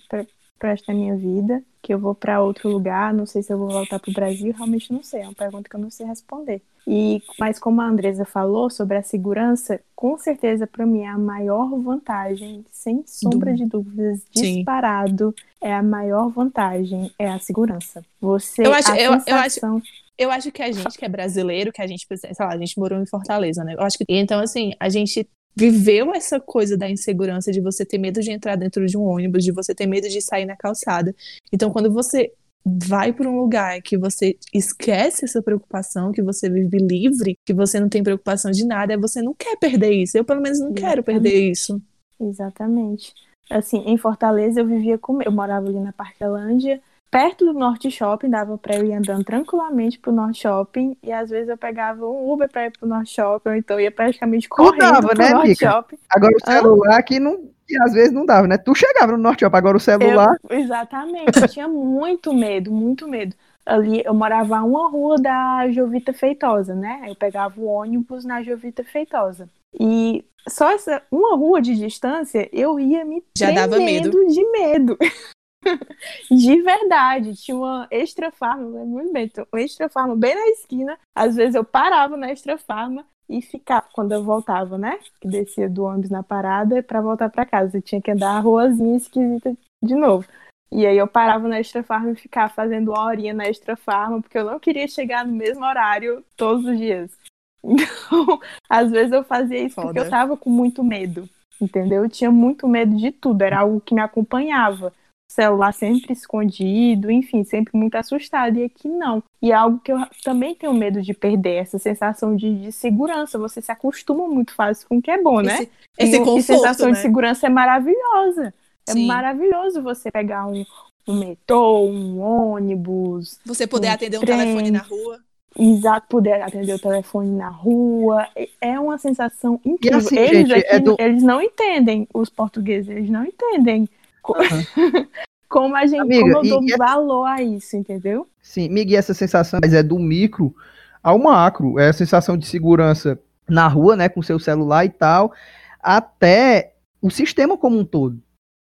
para da minha vida, que eu vou para outro lugar, não sei se eu vou voltar pro Brasil, realmente não sei, é uma pergunta que eu não sei responder. E mas como a Andresa falou sobre a segurança, com certeza para mim é a maior vantagem, sem sombra de dúvidas, Sim. disparado, é a maior vantagem, é a segurança. Você Eu acho- a eu- eu acho- sensação- Eu acho que a gente que é brasileiro, que a gente, sei lá, a gente morou em Fortaleza, né? Eu acho que então assim, a gente viveu essa coisa da insegurança de você ter medo de entrar dentro de um ônibus, de você ter medo de sair na calçada. Então, quando você vai para um lugar que você esquece essa preocupação, que você vive livre, que você não tem preocupação de nada, você não quer perder isso. Eu, pelo menos, não quero perder isso. Exatamente. Assim, em Fortaleza eu vivia com. Eu morava ali na Parquelândia, perto do Norte Shopping, dava pra eu ir andando tranquilamente pro Norte Shopping, e às vezes eu pegava um Uber pra ir pro Norte Shopping, ou então eu ia praticamente correndo dava, pro né, Norte Mica? Shopping. Agora o celular que não. Que às vezes não dava, né? Tu chegava no Norte Shopping, agora o celular. Eu- exatamente, eu tinha muito medo, muito medo. Ali eu morava uma rua da Jovita Feitosa, né? Eu pegava o ônibus na Jovita Feitosa. E só essa uma rua de distância eu ia me Já dava medo. tremendo de medo. de verdade. Tinha uma extra farma, lembro muito bem, uma extra farma bem na esquina. Às vezes eu parava na extra farma e ficava quando eu voltava, né? Que descia do ônibus na parada para voltar para casa. Eu tinha que andar a ruazinha esquisita de novo. E aí eu parava na Extra Farm e ficava fazendo uma horinha na Extra Farm, porque eu não queria chegar no mesmo horário todos os dias. Então, às vezes eu fazia isso porque Foda. eu tava com muito medo, entendeu? Eu tinha muito medo de tudo, era algo que me acompanhava. Celular sempre escondido, enfim, sempre muito assustada. E aqui não. E é algo que eu também tenho medo de perder, essa sensação de, de segurança. Você se acostuma muito fácil com o que é bom, né? Esse, esse e, o- e conforto, sensação né? de segurança é maravilhosa. É Sim. maravilhoso você pegar um, um metrô, um ônibus, Você poder um atender um trem. telefone na rua. exato, poder atender o telefone na rua. É- É uma sensação incrível. assim, eles, gente, aqui, é do- eles não entendem, os portugueses, eles não entendem co- como a gente, Amiga, como eu dou e- e- valor a isso, entendeu? Sim, Miguel, essa sensação mas é do micro ao macro. É a sensação de segurança na rua, né? Com seu celular e tal, até o sistema como um todo.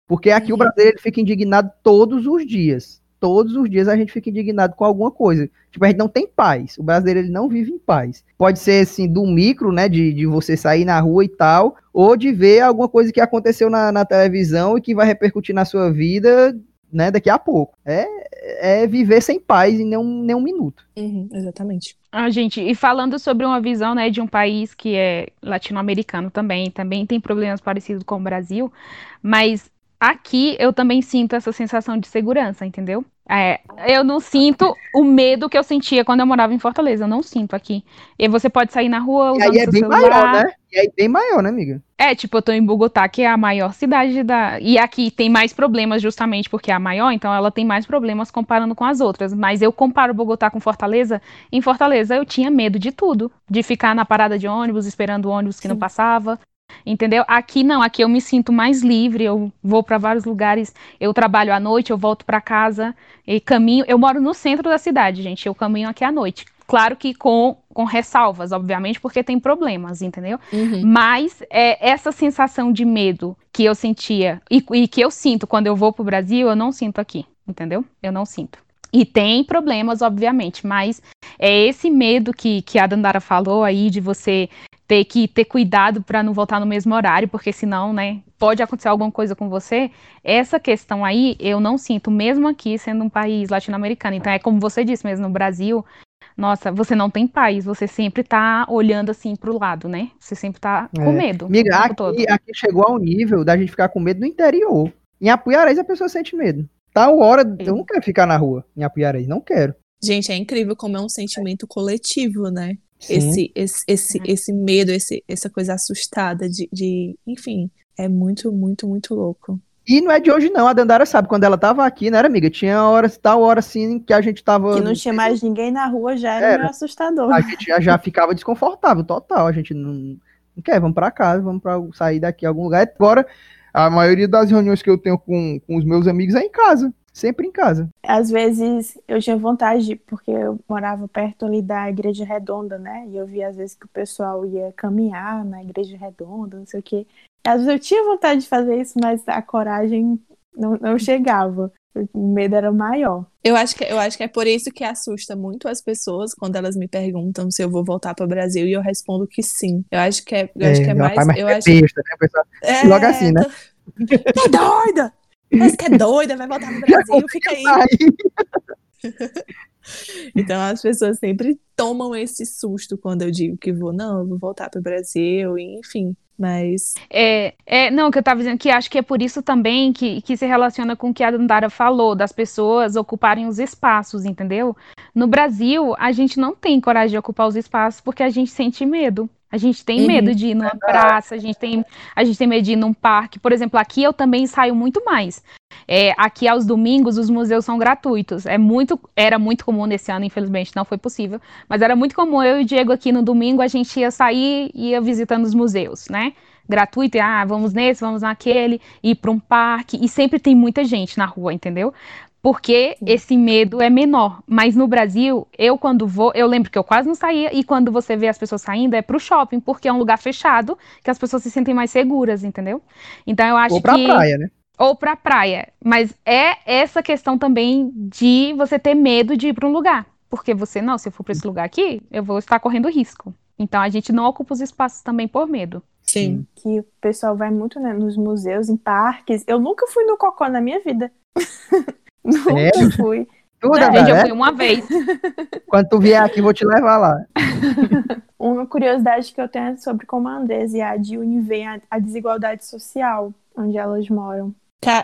Porque aqui o Uhum. brasileiro fica indignado todos os dias. Todos os dias a gente fica indignado com alguma coisa. Tipo, a gente não tem paz. O brasileiro ele não vive em paz. Pode ser assim, do micro, né? De, de você sair na rua e tal, ou de ver alguma coisa que aconteceu na, na televisão e que vai repercutir na sua vida, né? Daqui a pouco. É, é viver sem paz em nenhum, nenhum minuto. Uhum, exatamente. Ah, gente, e falando sobre uma visão, né, de um país que é latino-americano também, também tem problemas parecidos com o Brasil, mas aqui eu também sinto essa sensação de segurança, entendeu? É, eu não sinto o medo que eu sentia quando eu morava em Fortaleza, eu não sinto aqui. E você pode sair na rua E usando aí é bem celular. maior, né? E aí bem maior, né, amiga? É, tipo, eu tô em Bogotá, que é a maior cidade da. E aqui tem mais problemas justamente porque é a maior, então ela tem mais problemas comparando com as outras. Mas eu comparo Bogotá com Fortaleza. Em Fortaleza eu tinha medo de tudo. De ficar na parada de ônibus, esperando o ônibus que não Sim. passava. Entendeu? Aqui não, aqui eu me sinto mais livre, eu vou para vários lugares, eu trabalho à noite, eu volto para casa e caminho. Eu moro no centro da cidade, gente, eu caminho aqui à noite. Claro que com, com ressalvas, obviamente, porque tem problemas, entendeu? Uhum. Mas é, essa sensação de medo que eu sentia e, e que eu sinto quando eu vou pro Brasil, eu não sinto aqui, entendeu? Eu não sinto. E tem problemas, obviamente, mas é esse medo que, que a Dandara falou aí de você ter que ter cuidado para não voltar no mesmo horário, porque senão, né, pode acontecer alguma coisa com você. Essa questão aí eu não sinto, mesmo aqui sendo um país latino-americano. Então é como você disse mesmo, no Brasil, nossa, você não tem paz, você sempre tá olhando assim pro lado, né? Você sempre tá com É. medo. Amiga, aqui, aqui chegou ao nível da gente ficar com medo no interior. Em Apuiarés a pessoa sente medo. Tal hora, eu não quero ficar na rua em Apuiarés, não quero. Gente, é incrível como é um sentimento coletivo, né? Esse, esse, esse, Uhum. esse medo, esse, essa coisa assustada de, de. Enfim, é muito, muito, muito louco. E não é de hoje, não. A Dandara sabe, quando ela tava aqui, né, amiga? Tinha horas, tal hora assim, que a gente tava. Que não tinha mais ninguém na rua, já era, Era. meio assustador. A gente já, já ficava desconfortável, total. A gente não, não quer, vamos pra casa, vamos pra sair daqui a algum lugar. Agora, a maioria das reuniões que eu tenho com, com os meus amigos é em casa. Sempre em casa. Às vezes eu tinha vontade, de- porque eu morava perto ali da Igreja Redonda, né? E eu via às vezes que o pessoal ia caminhar na Igreja Redonda, não sei o quê. Às vezes eu tinha vontade de fazer isso, mas a coragem não, não chegava. O medo era maior. Eu acho, que, eu acho que é por isso que assusta muito as pessoas quando elas me perguntam se eu vou voltar para o Brasil e eu respondo que sim. Eu acho que é, eu acho que é mais. rapaz, mas eu é acho, besta, né, pessoal? é, Logo assim, né? Tá doida? Mas que é doida, vai voltar pro Brasil, fica aí. Então as pessoas sempre tomam esse susto quando eu digo que vou, não, eu vou voltar pro Brasil, enfim. Mas É, é, não, o que eu tava dizendo que acho que é por isso também que, que se relaciona com o que a Dandara falou, das pessoas ocuparem os espaços, entendeu? No Brasil, a gente não tem coragem de ocupar os espaços porque a gente sente medo. A gente tem medo de ir numa praça, a gente tem, a gente tem medo de ir num parque. Por exemplo, aqui eu também saio muito mais. É, aqui aos domingos os museus são gratuitos. É muito, era muito comum nesse ano, infelizmente não foi possível, mas era muito comum eu e o Diego aqui no domingo a gente ia sair e ia visitando os museus, né? Gratuito, e, ah, vamos nesse, vamos naquele, ir para um parque e sempre tem muita gente na rua, entendeu? Porque esse medo é menor. Mas no Brasil, eu quando vou, eu lembro que eu quase não saía, e quando você vê as pessoas saindo, é pro shopping, porque é um lugar fechado, que as pessoas se sentem mais seguras, entendeu? Então eu acho Ou pra que praia, né? ou pra praia. Mas é essa questão também de você ter medo de ir para um lugar. Porque você, não, se eu for para esse lugar aqui, eu vou estar correndo risco. Então a gente não ocupa os espaços também por medo. sim. Que o pessoal vai muito né, nos museus, em parques. Eu nunca fui no Cocó na minha vida. nunca Sério? fui. Tu, É, Dandara, eu é? fui uma vez. Quando tu vier aqui, vou te levar lá. Uma curiosidade que eu tenho é sobre como a Andresa e a Dilne veem a, a desigualdade social onde elas moram.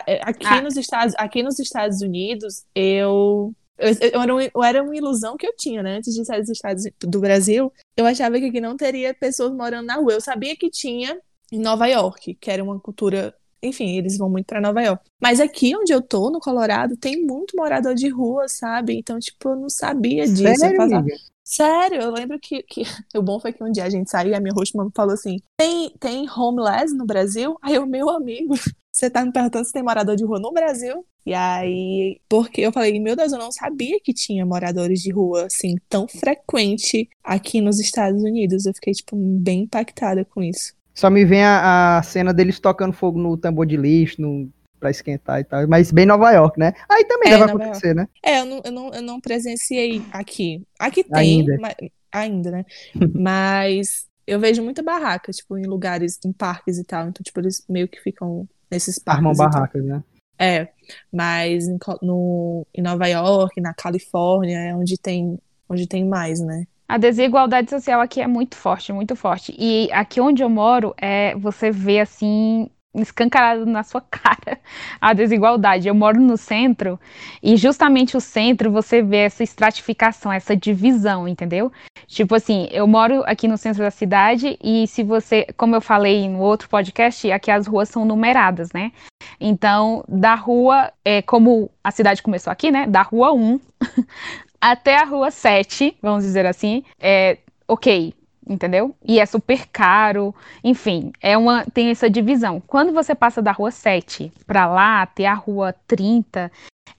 É, Aqui, Ah. nos Estados, aqui nos Estados Unidos, eu, eu, eu era, um- eu era uma ilusão que eu tinha, né? Antes de sair dos Estados do Brasil, eu achava que aqui não teria pessoas morando na rua. Eu sabia que tinha em Nova York, que era uma cultura. Enfim, eles vão muito pra Nova York. Mas aqui onde eu tô, no Colorado, tem muito morador de rua, sabe? Então, tipo, eu não sabia disso. Eu Sério, amiga? Sério, eu lembro que, que o bom foi que um dia a gente saiu e a minha hostman falou assim: tem, tem homeless no Brasil? Aí eu, meu amigo, você tá me perguntando se tem morador de rua no Brasil? E aí, porque eu falei, meu Deus, eu não sabia que tinha moradores de rua assim tão frequente aqui nos Estados Unidos. Eu fiquei, tipo, bem impactada com isso. Só me vem a, a cena deles tocando fogo no tambor de lixo, no, pra esquentar e tal. Mas bem Nova York, né? Aí também É, deve acontecer, né? É, eu não, eu não, eu não presenciei aqui. Aqui tem, Ainda. ma- ainda, né? Mas eu vejo muita barraca, tipo, em lugares, em parques e tal. Então, tipo, eles meio que ficam nesses parques. Armam barracas, né? É, mas em, no, em Nova York, na Califórnia, é onde tem, onde tem mais, né? A desigualdade social aqui é muito forte, muito forte. E aqui onde eu moro, é, você vê assim, escancarado na sua cara a desigualdade. Eu moro no centro e justamente o centro você vê essa estratificação, essa divisão, entendeu? Tipo assim, eu moro aqui no centro da cidade e se você, como eu falei no outro podcast, aqui as ruas são numeradas, né? Então, da rua, é, como a cidade começou aqui, né? Da rua 1 até a rua 7, vamos dizer assim, é ok, entendeu? E é super caro, enfim, é uma tem essa divisão. Quando você passa da rua 7 para lá até a rua 30,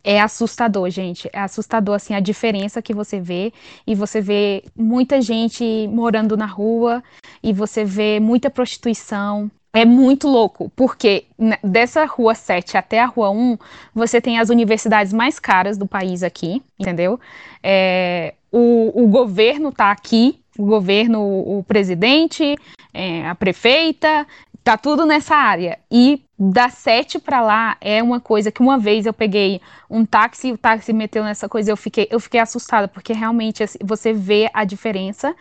é assustador, gente. É assustador assim a diferença que você vê e você vê muita gente morando na rua e você vê muita prostituição. É muito louco, porque dessa rua 7 até a rua 1, você tem as universidades mais caras do país aqui, entendeu? É, o, o governo tá aqui, o governo, o, o presidente, é, a prefeita, tá tudo nessa área. E da 7 para lá é uma coisa que uma vez eu peguei um táxi, o táxi meteu nessa coisa, eu fiquei, eu fiquei assustada, porque realmente assim, você vê a diferença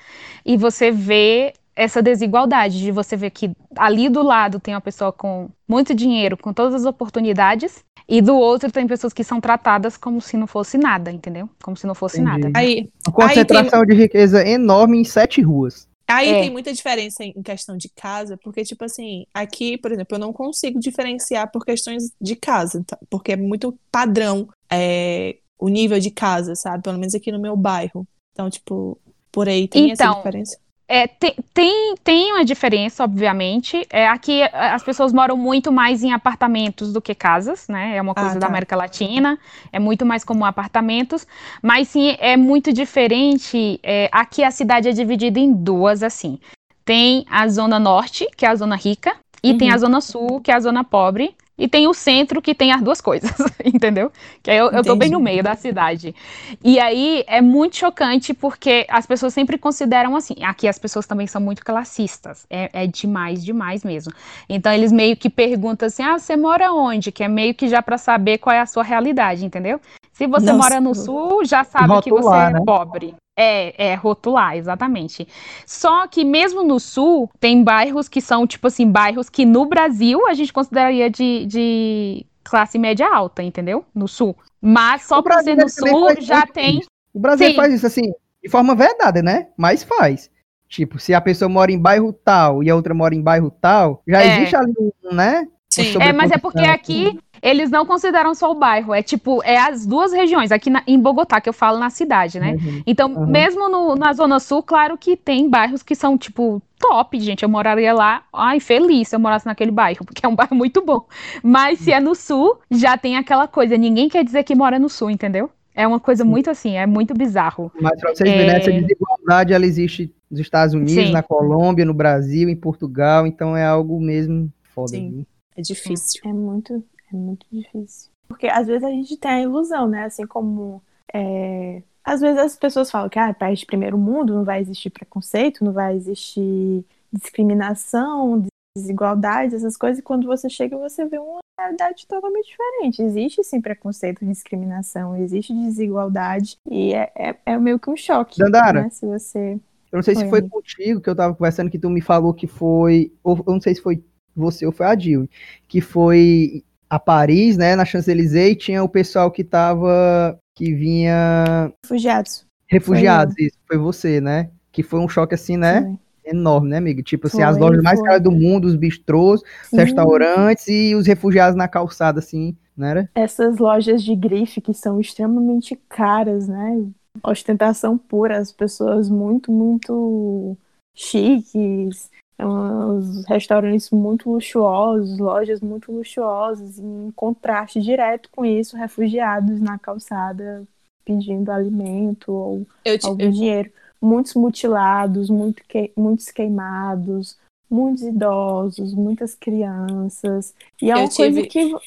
e você vê essa desigualdade de você ver que ali do lado tem uma pessoa com muito dinheiro, com todas as oportunidades, e do outro tem pessoas que são tratadas como se não fosse nada, entendeu? Como se não fosse Entendi. nada. Aí, Uma concentração de riqueza enorme em sete ruas. Aí É. tem muita diferença em questão de casa, porque, tipo assim, aqui, por exemplo, eu não consigo diferenciar por questões de casa, tá? porque é muito padrão é, o nível de casa, sabe? Pelo menos aqui no meu bairro. Então, tipo, por aí tem essa Então, diferença. É, tem, tem, tem uma diferença, obviamente. É, aqui é, as pessoas moram muito mais em apartamentos do que casas, né? É uma coisa Ah, da tá. América Latina, é muito mais comum apartamentos. Mas sim, é muito diferente. é, aqui a cidade é dividida em duas, assim. Tem a zona norte, que é a zona rica, e tem Uhum. a zona sul, que é a zona pobre. E tem o centro, que tem as duas coisas, entendeu? Que aí eu, eu tô bem no meio da cidade. E aí é muito chocante porque as pessoas sempre consideram assim. Aqui as pessoas também são muito classistas. É, é demais, demais mesmo. Então eles meio que perguntam assim: ah, você mora onde? Que é meio que já pra saber qual é a sua realidade, entendeu? Se você Nossa. mora no sul, já sabe que você é né? pobre. É, é rotular, exatamente. Só que mesmo no sul, tem bairros que são, tipo assim, bairros que no Brasil a gente consideraria de, de classe média alta, entendeu? No sul. Mas só por ser no sul já tem. isso. O Brasil Sim. faz isso assim, de forma vedada, né? Mas faz. Tipo, se a pessoa mora em bairro tal e a outra mora em bairro tal, já É. existe ali um, né? Sim. É, mas é porque aqui eles não consideram só o bairro, é tipo, é as duas regiões, aqui na- em Bogotá, que eu falo na cidade, né? Uhum. Então, Aham. mesmo no- na Zona Sul, claro que tem bairros que são, tipo, top, gente. Eu moraria lá, ai, feliz se eu morasse naquele bairro, porque é um bairro muito bom. Mas se é no Sul, já tem aquela coisa, ninguém quer dizer que mora no Sul, entendeu? É uma coisa muito assim, é muito bizarro. Mas pra vocês verem, É. essa desigualdade ela existe nos Estados Unidos, Sim. na Colômbia, no Brasil, em Portugal, então é algo mesmo foda. Sim. viu? É difícil. É muito, é muito difícil. Porque às vezes a gente tem a ilusão, né? Assim como. é, Às vezes as pessoas falam que ah, país de primeiro mundo não vai existir preconceito, não vai existir discriminação, desigualdade, essas coisas, e quando você chega você vê uma realidade totalmente diferente. Existe sim preconceito, discriminação, existe desigualdade, e é, é, é meio que um choque. Dandara. Né? Se você. Eu não sei se Oi, foi contigo que eu tava conversando que tu me falou que foi, ou eu não sei se foi você ou foi a Dil, que foi a Paris, né, na Champs-Élysées, e tinha o pessoal que tava, que vinha Refugiados. refugiados, isso, foi você, né? Que foi um choque assim, né? Foi. Enorme, né, amigo? Tipo assim, as Foi, lojas mais foi. caras do mundo, os bistrôs, os restaurantes e os refugiados na calçada, assim, não era? essas lojas de grife que são extremamente caras, né? Ostentação pura, as pessoas muito, muito chiques, os restaurantes muito luxuosos, lojas muito luxuosas, em contraste direto com isso, refugiados na calçada pedindo alimento ou te- algum dinheiro. Muitos mutilados, muito que- muitos queimados, muitos idosos, muitas crianças. E é uma coisa tive- que vo-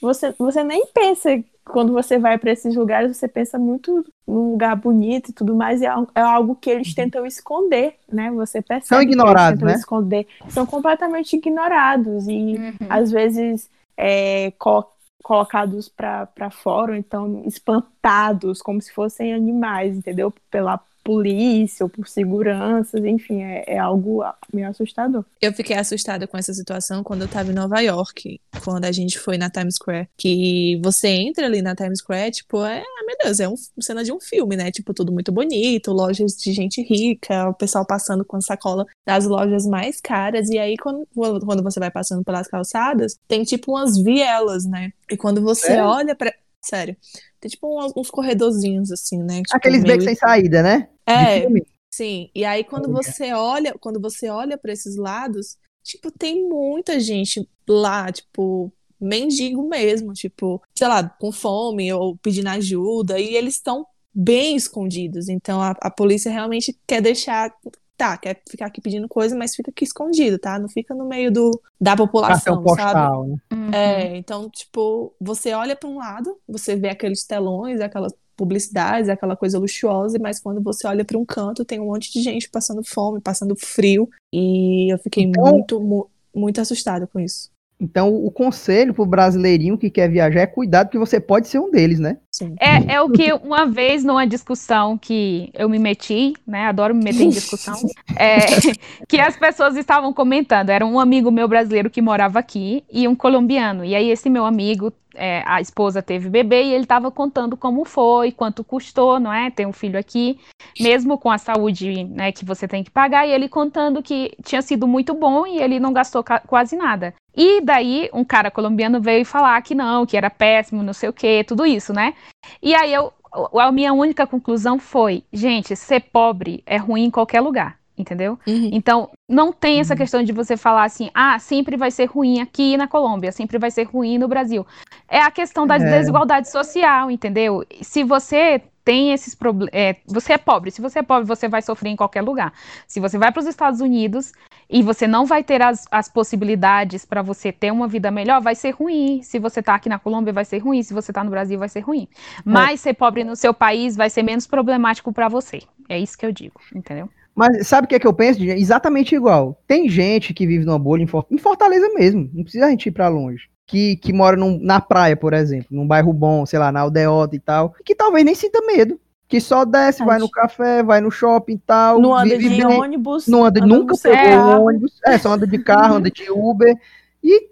você, você nem pensa, quando você vai para esses lugares, você pensa muito num lugar bonito e tudo mais, e é, é algo que eles tentam esconder, né? Você percebe São que eles ignorados, tentam né? esconder. São completamente ignorados e às vezes é, co- colocados para fora, ou então espantados, como se fossem animais, entendeu? Pela polícia ou por seguranças, enfim, é, é algo meio assustador. Eu fiquei assustada com essa situação quando eu tava em Nova York, quando a gente foi na Times Square. Que você entra ali na Times Square, tipo, é, ah, meu Deus, é uma cena de um filme, né? Tipo, tudo muito bonito, lojas de gente rica, o pessoal passando com sacola das lojas mais caras. E aí, quando, quando você vai passando pelas calçadas, tem tipo umas vielas, né? E quando você Sério? olha pra. Sério. Tem tipo uns, uns corredorzinhos assim, né? Tipo, Aqueles meio- becos sem saída, né? De É, filme. Sim, e aí quando Olha. você olha, quando você olha para esses lados, tipo, tem muita gente lá, tipo, mendigo mesmo, tipo, sei lá, com fome ou pedindo ajuda, e eles estão bem escondidos. Então a, a polícia realmente quer deixar, tá, quer ficar aqui pedindo coisa, mas fica aqui escondido, tá? Não fica no meio do da população, Cartão sabe? postal, né? Uhum. É, então, tipo, você olha para um lado, você vê aqueles telões, aquelas publicidades, aquela coisa luxuosa, mas quando você olha para um canto, tem um monte de gente passando fome, passando frio, e eu fiquei Então- muito, mu- muito assustada com isso. Então, o conselho pro brasileirinho que quer viajar é cuidado, que você pode ser um deles, né? Sim. É, é o que uma vez numa discussão que eu me meti, né? Adoro me meter em discussão. é, que as pessoas estavam comentando. Era um amigo meu brasileiro que morava aqui e um colombiano. E aí esse meu amigo é, a esposa teve bebê e ele estava contando como foi, quanto custou, não é? Ter um filho aqui, mesmo com a saúde né, que você tem que pagar, e ele contando que tinha sido muito bom e ele não gastou quase nada. E daí um cara colombiano veio falar que não, que era péssimo, não sei o que, tudo isso, né? E aí eu, a minha única conclusão foi, gente, ser pobre é ruim em qualquer lugar entendeu? Uhum. Então, não tem essa uhum. questão de você falar assim, ah, sempre vai ser ruim aqui na Colômbia, sempre vai ser ruim no Brasil. É a questão da é. desigualdade social, entendeu? Se você tem esses problemas. É, você é pobre. Se você é pobre, você vai sofrer em qualquer lugar. Se você vai para os Estados Unidos e você não vai ter as, as possibilidades para você ter uma vida melhor, vai ser ruim. Se você está aqui na Colômbia, vai ser ruim. Se você está no Brasil, vai ser ruim. Mas é. ser pobre no seu país vai ser menos problemático para você. É isso que eu digo, entendeu? Mas sabe o que é que eu penso? Exatamente igual. Tem gente que vive numa bolha em Fortaleza mesmo. Não precisa a gente ir para longe. Que, que mora num, na praia, por exemplo, num bairro bom, sei lá, na aldeota e tal, que talvez nem sinta medo. Que só desce, vai no café, vai no shopping e tal. Não anda de bem, ônibus. Não anda, nunca pegou ônibus. É, só anda de carro, anda de Uber. E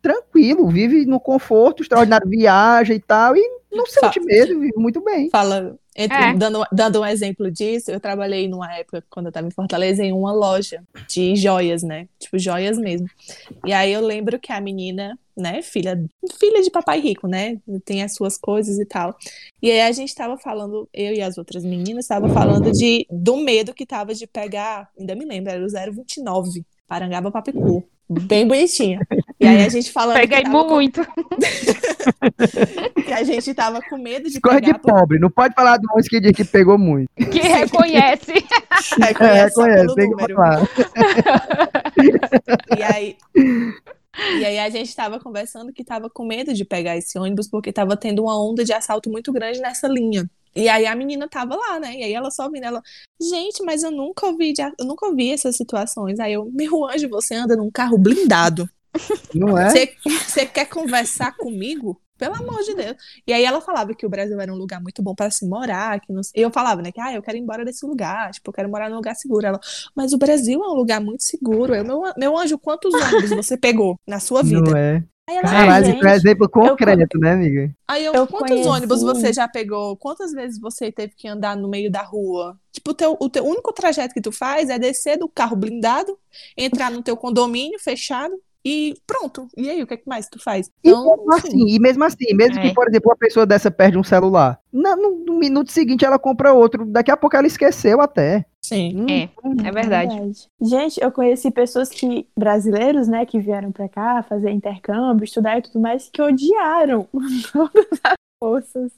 tranquilo, vive no conforto, extraordinário, viaja e tal, e não sente medo, vive muito bem. Fala, entre, é. dando, dando um exemplo disso, eu trabalhei numa época, quando eu estava em Fortaleza, em uma loja de joias, né? Tipo, joias mesmo. E aí eu lembro que a menina, né, filha, filha de papai rico, né? Tem as suas coisas e tal. E aí a gente estava falando, eu e as outras meninas, estava falando de, do medo que tava de pegar, ainda me lembro, era o 029, Parangaba Papicu. Bem bonitinha. E aí a gente falando. Peguei muito. Com... que a gente tava com medo de pegar. de pobre, não pode falar do música que, que pegou muito. Que reconhece. reconhece, é, reconhece tem número. e aí. E aí a gente estava conversando que estava com medo de pegar esse ônibus porque estava tendo uma onda de assalto muito grande nessa linha. E aí a menina tava lá, né? E aí ela só vindo, ela, gente, mas eu nunca ouvi, de, eu nunca ouvi essas situações. Aí eu, meu anjo, você anda num carro blindado. Não é? Você quer conversar comigo? Pelo amor de Deus. E aí ela falava que o Brasil era um lugar muito bom para se morar, que não... e eu falava, né, que ah, eu quero ir embora desse lugar, tipo, eu quero morar num lugar seguro. Ela, mas o Brasil é um lugar muito seguro. Eu, meu, meu anjo, quantos ônibus você pegou na sua vida? Não é? Aí ela, Caralho, gente, é exemplo concreto, eu, né, amiga? Aí eu, eu quantos conheci... ônibus você já pegou? Quantas vezes você teve que andar no meio da rua? Tipo, o teu, o teu único trajeto que tu faz é descer do carro blindado, entrar no teu condomínio fechado, e pronto. E aí, o que, é que mais tu faz? Então, e, mesmo assim, e mesmo assim, mesmo é. que, por exemplo, uma pessoa dessa perde um celular, no, no, no, minuto seguinte ela compra outro, daqui a pouco ela esqueceu até. Sim, hum, é, hum, é verdade. verdade. Gente, eu conheci pessoas que, brasileiros, né, que vieram pra cá fazer intercâmbio, estudar e tudo mais, que odiaram todas as forças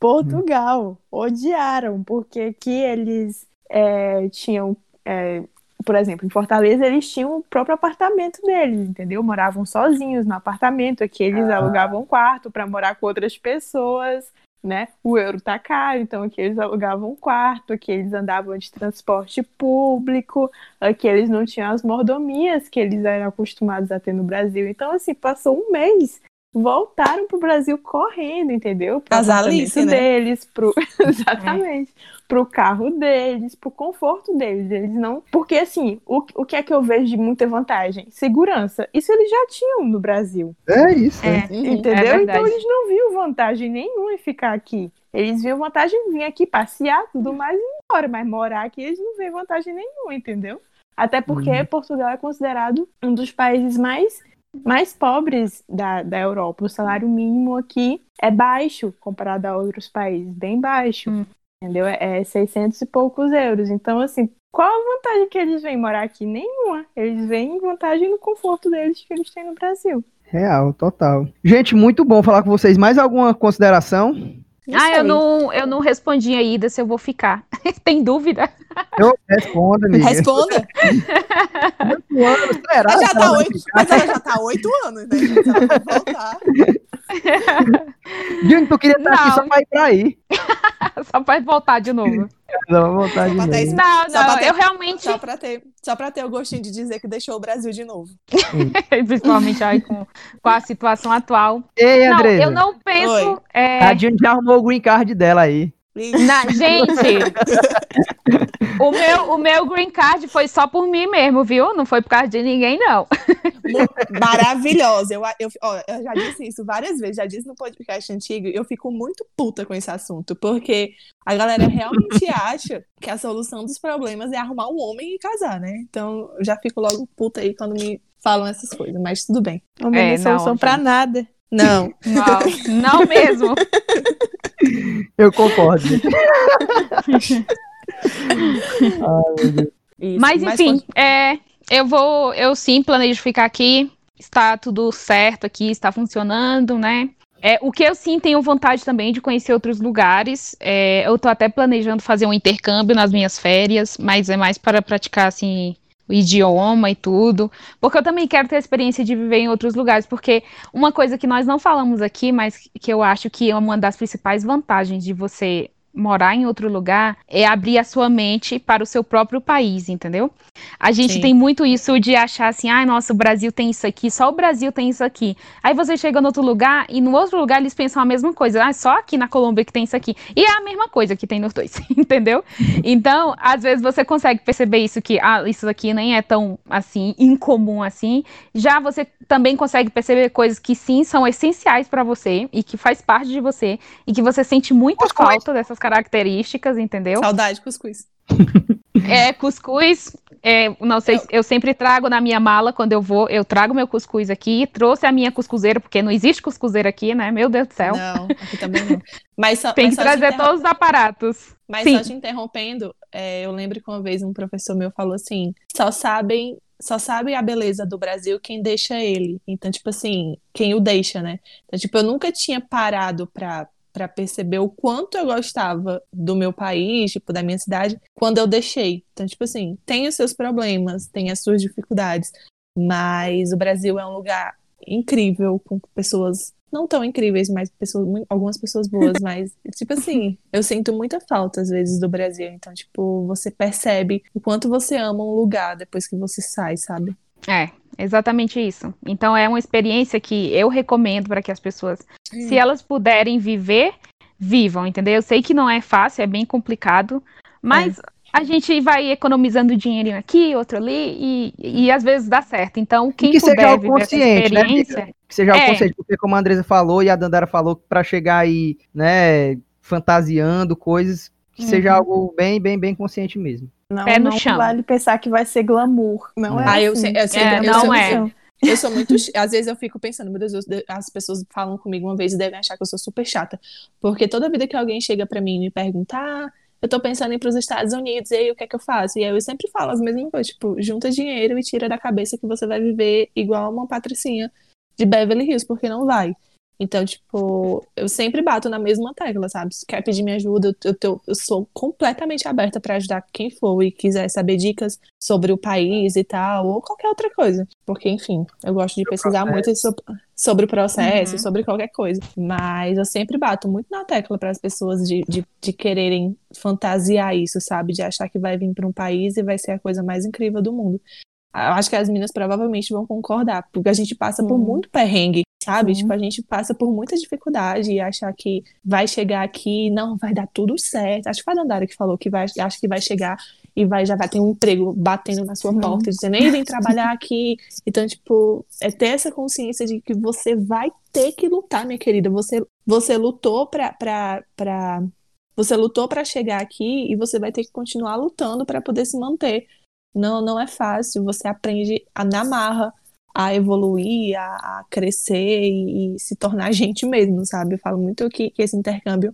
Portugal. Hum. Odiaram, porque aqui eles é, tinham é, por exemplo, em Fortaleza eles tinham o próprio apartamento deles, entendeu? Moravam sozinhos no apartamento, aqui eles ah. alugavam um quarto para morar com outras pessoas, né? O euro tá caro, então aqui eles alugavam um quarto, aqui eles andavam de transporte público, aqui eles não tinham as mordomias que eles eram acostumados a ter no Brasil. Então, assim, passou um mês voltaram pro Brasil correndo, entendeu? Pro As Alice, né? deles, pro... exatamente, é. pro carro deles, pro conforto deles. Eles não, porque assim, o, o que é que eu vejo de muita vantagem? Segurança. Isso eles já tinham no Brasil. É isso, é. é. entendeu? É então eles não viam vantagem nenhuma em ficar aqui. Eles viam vantagem em vir aqui passear, tudo mais e ir embora, mas morar aqui eles não veem vantagem nenhuma, entendeu? Até porque uhum. Portugal é considerado um dos países mais mais pobres da, da Europa. O salário mínimo aqui é baixo comparado a outros países, bem baixo. Hum. Entendeu? É 600 e poucos euros. Então, assim, qual a vantagem que eles vêm morar aqui? Nenhuma. Eles vêm vantagem no conforto deles que eles têm no Brasil. Real, total. Gente, muito bom falar com vocês. Mais alguma consideração? Ah, eu não, eu não respondi ainda se eu vou ficar. Tem dúvida? Eu respondo, amiga. Responda. oito anos, será? Ela já tá oito, mas ela já tá oito anos, né? Ela vai voltar. Júnior, tu queria estar não. aqui só pra ir pra aí. só pra voltar de novo. Não, voltar de novo. Ter, não, não, ter, eu realmente... Só pra, ter, só pra ter o gostinho de dizer que deixou o Brasil de novo. Principalmente aí com, com a situação atual. Ei, André. eu não penso... É... A Júnior já arrumou o green card dela aí. Na, gente! O meu, o meu green card foi só por mim mesmo, viu? Não foi por causa de ninguém, não. Maravilhosa. Eu, eu, ó, eu já disse isso várias vezes, já disse no podcast antigo, eu fico muito puta com esse assunto, porque a galera realmente acha que a solução dos problemas é arrumar um homem e casar, né? Então eu já fico logo puta aí quando me falam essas coisas, mas tudo bem. Não é, É, solução não, pra gente. nada. Não. Não, não mesmo. Eu concordo. Isso, Mas enfim, é, eu vou, eu sim planejo ficar aqui. Está tudo certo aqui, está funcionando, né? É, o que eu sim tenho vontade também de conhecer outros lugares. É, eu tô até planejando fazer um intercâmbio nas minhas férias, mas é mais para praticar assim o idioma e tudo. Porque eu também quero ter a experiência de viver em outros lugares. Porque uma coisa que nós não falamos aqui, mas que eu acho que é uma das principais vantagens de você morar em outro lugar é abrir a sua mente para o seu próprio país, entendeu? A gente Sim. tem muito isso de achar assim, ai, nossa, o Brasil tem isso aqui, só o Brasil tem isso aqui. Aí você chega no outro lugar e no outro lugar eles pensam a mesma coisa, ah, só aqui na Colômbia que tem isso aqui. E é a mesma coisa que tem nos dois, entendeu? Então, às vezes você consegue perceber isso que, ah, isso aqui nem é tão assim incomum assim. Já você também consegue perceber coisas que sim são essenciais para você e que faz parte de você e que você sente muita falta dessas características, entendeu? Saudade, cuscuz. É, cuscuz, é, não sei, eu sempre trago na minha mala quando eu vou, eu trago meu cuscuz aqui, trouxe a minha cuscuzeira, porque não existe cuscuzeira aqui, né? Meu Deus do céu. Não, aqui também não. Mas só, Tem mas que trazer todos os aparatos. Mas Sim. só te interrompendo, é, eu lembro que uma vez um professor meu falou assim: só sabem, só sabe a beleza do Brasil quem deixa ele. Então, tipo assim, quem o deixa, né? Então, tipo, eu nunca tinha parado pra, pra perceber o quanto eu gostava do meu país, tipo, da minha cidade, quando eu deixei. Então, tipo assim, tem os seus problemas, tem as suas dificuldades, mas o Brasil é um lugar incrível, com pessoas não tão incríveis, mas pessoas, algumas pessoas boas, mas, tipo assim, eu sinto muita falta, às vezes, do Brasil. Então, tipo, você percebe o quanto você ama um lugar depois que você sai, sabe? É, exatamente isso. Então é uma experiência que eu recomendo para que as pessoas, se elas puderem viver, vivam, entendeu? Eu sei que não é fácil, é bem complicado, mas a gente vai economizando dinheirinho aqui, outro ali, e, e às vezes dá certo. Então, quem que seja puder algo viver essa consciente, né, amiga? experiência, Que seja É. consciente, porque como a Andresa falou e a Dandara falou, para chegar aí, né, fantasiando coisas, que seja Uhum. algo bem, bem, bem consciente mesmo. Não, Pé no não chão. vale pensar que vai ser glamour. Não é Ah, eu assim. sei- eu sei- É, eu não sou- é. Eu sou muito. Às vezes eu fico pensando, meu Deus, eu- as pessoas falam comigo uma vez e devem achar que eu sou super chata. Porque toda vida que alguém chega pra mim e me pergunta, ah, eu tô pensando em ir pros Estados Unidos, e aí o que é que eu faço? E aí eu sempre falo as mesmas coisas, tipo, junta dinheiro e tira da cabeça que você vai viver igual uma patricinha de Beverly Hills, porque não vai. Então, tipo, eu sempre bato na mesma tecla, sabe? Se quer pedir minha ajuda, eu, eu, eu sou completamente aberta pra ajudar quem for e quiser saber dicas sobre o país e tal, ou qualquer outra coisa. Porque, enfim, eu gosto de pesquisar muito so- sobre o processo, Uhum. sobre qualquer coisa. Mas eu sempre bato muito na tecla para as pessoas de, de, de quererem fantasiar isso, sabe? De achar que vai vir para um país e vai ser a coisa mais incrível do mundo. Eu acho que as meninas provavelmente vão concordar, porque a gente passa por Sim. muito perrengue, sabe? Sim. Tipo, a gente passa por muita dificuldade e achar que vai chegar aqui, não, vai dar tudo certo. Acho que foi a Dandara que falou que vai, acha que vai chegar e vai, já vai ter um emprego batendo na sua Sim. porta, dizendo, ei, vem trabalhar aqui. Então, tipo, é ter essa consciência de que você vai ter que lutar, minha querida. Você, você lutou pra, pra, pra, você lutou para chegar aqui e você vai ter que continuar lutando para poder se manter. Não, não é fácil. Você aprende a na marra a evoluir, a, a crescer e, e se tornar gente mesmo, sabe? Eu falo muito que, que esse intercâmbio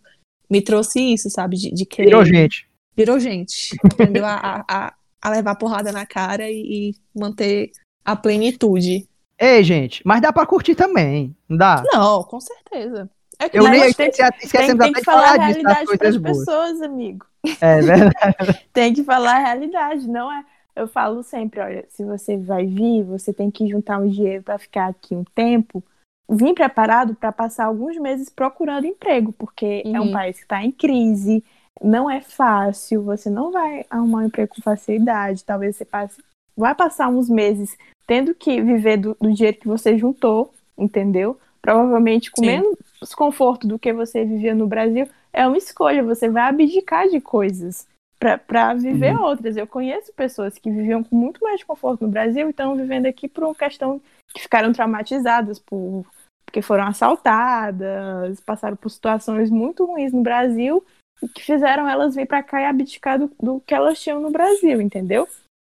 me trouxe isso, sabe? De, de querer. Virou gente. Virou gente. Aprendeu a, a, a- levar porrada na cara e, e manter a plenitude. Ei, gente, mas dá pra curtir também, não dá? Não, com certeza. É que Eu nem esqueci, Tem, esquecemos tem até que de falar a falar disso, das realidade para coisas as boas. pessoas, amigo. É verdade. Tem que falar a realidade, não é? Eu falo sempre, olha, se você vai vir, você tem que juntar um dinheiro para ficar aqui um tempo, vir preparado para passar alguns meses procurando emprego, porque é um Uhum. país que está em crise, não é fácil, você não vai arrumar um emprego com facilidade, talvez você passe, vai passar uns meses tendo que viver do, do dinheiro que você juntou, entendeu? Provavelmente com Sim. menos conforto do que você vivia no Brasil, é uma escolha, você vai abdicar de coisas para viver Uhum. outras. Eu conheço pessoas que viviam com muito mais conforto no Brasil e estão vivendo aqui por uma questão que ficaram traumatizadas por porque foram assaltadas, passaram por situações muito ruins no Brasil e que fizeram elas vir para cá e abdicar do, do que elas tinham no Brasil, entendeu?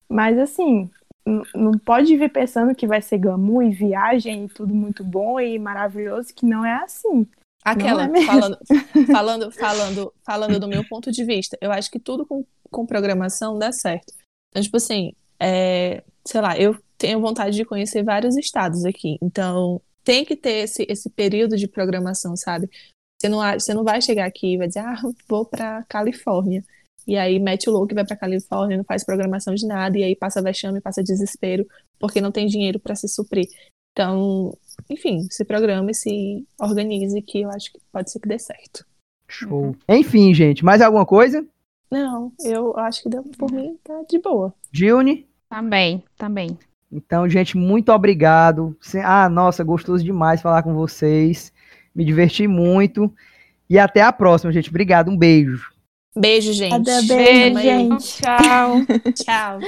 Mas assim, não pode vir pensando que vai ser glamour e viagem e tudo muito bom e maravilhoso, que não é assim. Aquela, é falando, falando, falando, falando do meu ponto de vista, eu acho que tudo com, com programação dá certo. Então, tipo assim, é, sei lá, eu tenho vontade de conhecer vários estados aqui. Então, tem que ter esse, esse período de programação, sabe? Você não, você não vai chegar aqui e vai dizer, ah, vou pra Califórnia. E aí mete o louco e vai pra Califórnia, não faz programação de nada, e aí passa vexame, passa desespero, porque não tem dinheiro pra se suprir. Então, enfim, se programe, se organize, que eu acho que pode ser que dê certo. Show. Enfim, gente, mais alguma coisa? Não, eu acho que deu por mim, tá de boa. Dilne? Também, também. Então, gente, muito obrigado. Ah, nossa, gostoso demais falar com vocês. Me diverti muito. E até a próxima, gente. Obrigado, um beijo. Beijo, gente. Até beijo, aí. gente. Tchau. Tchau.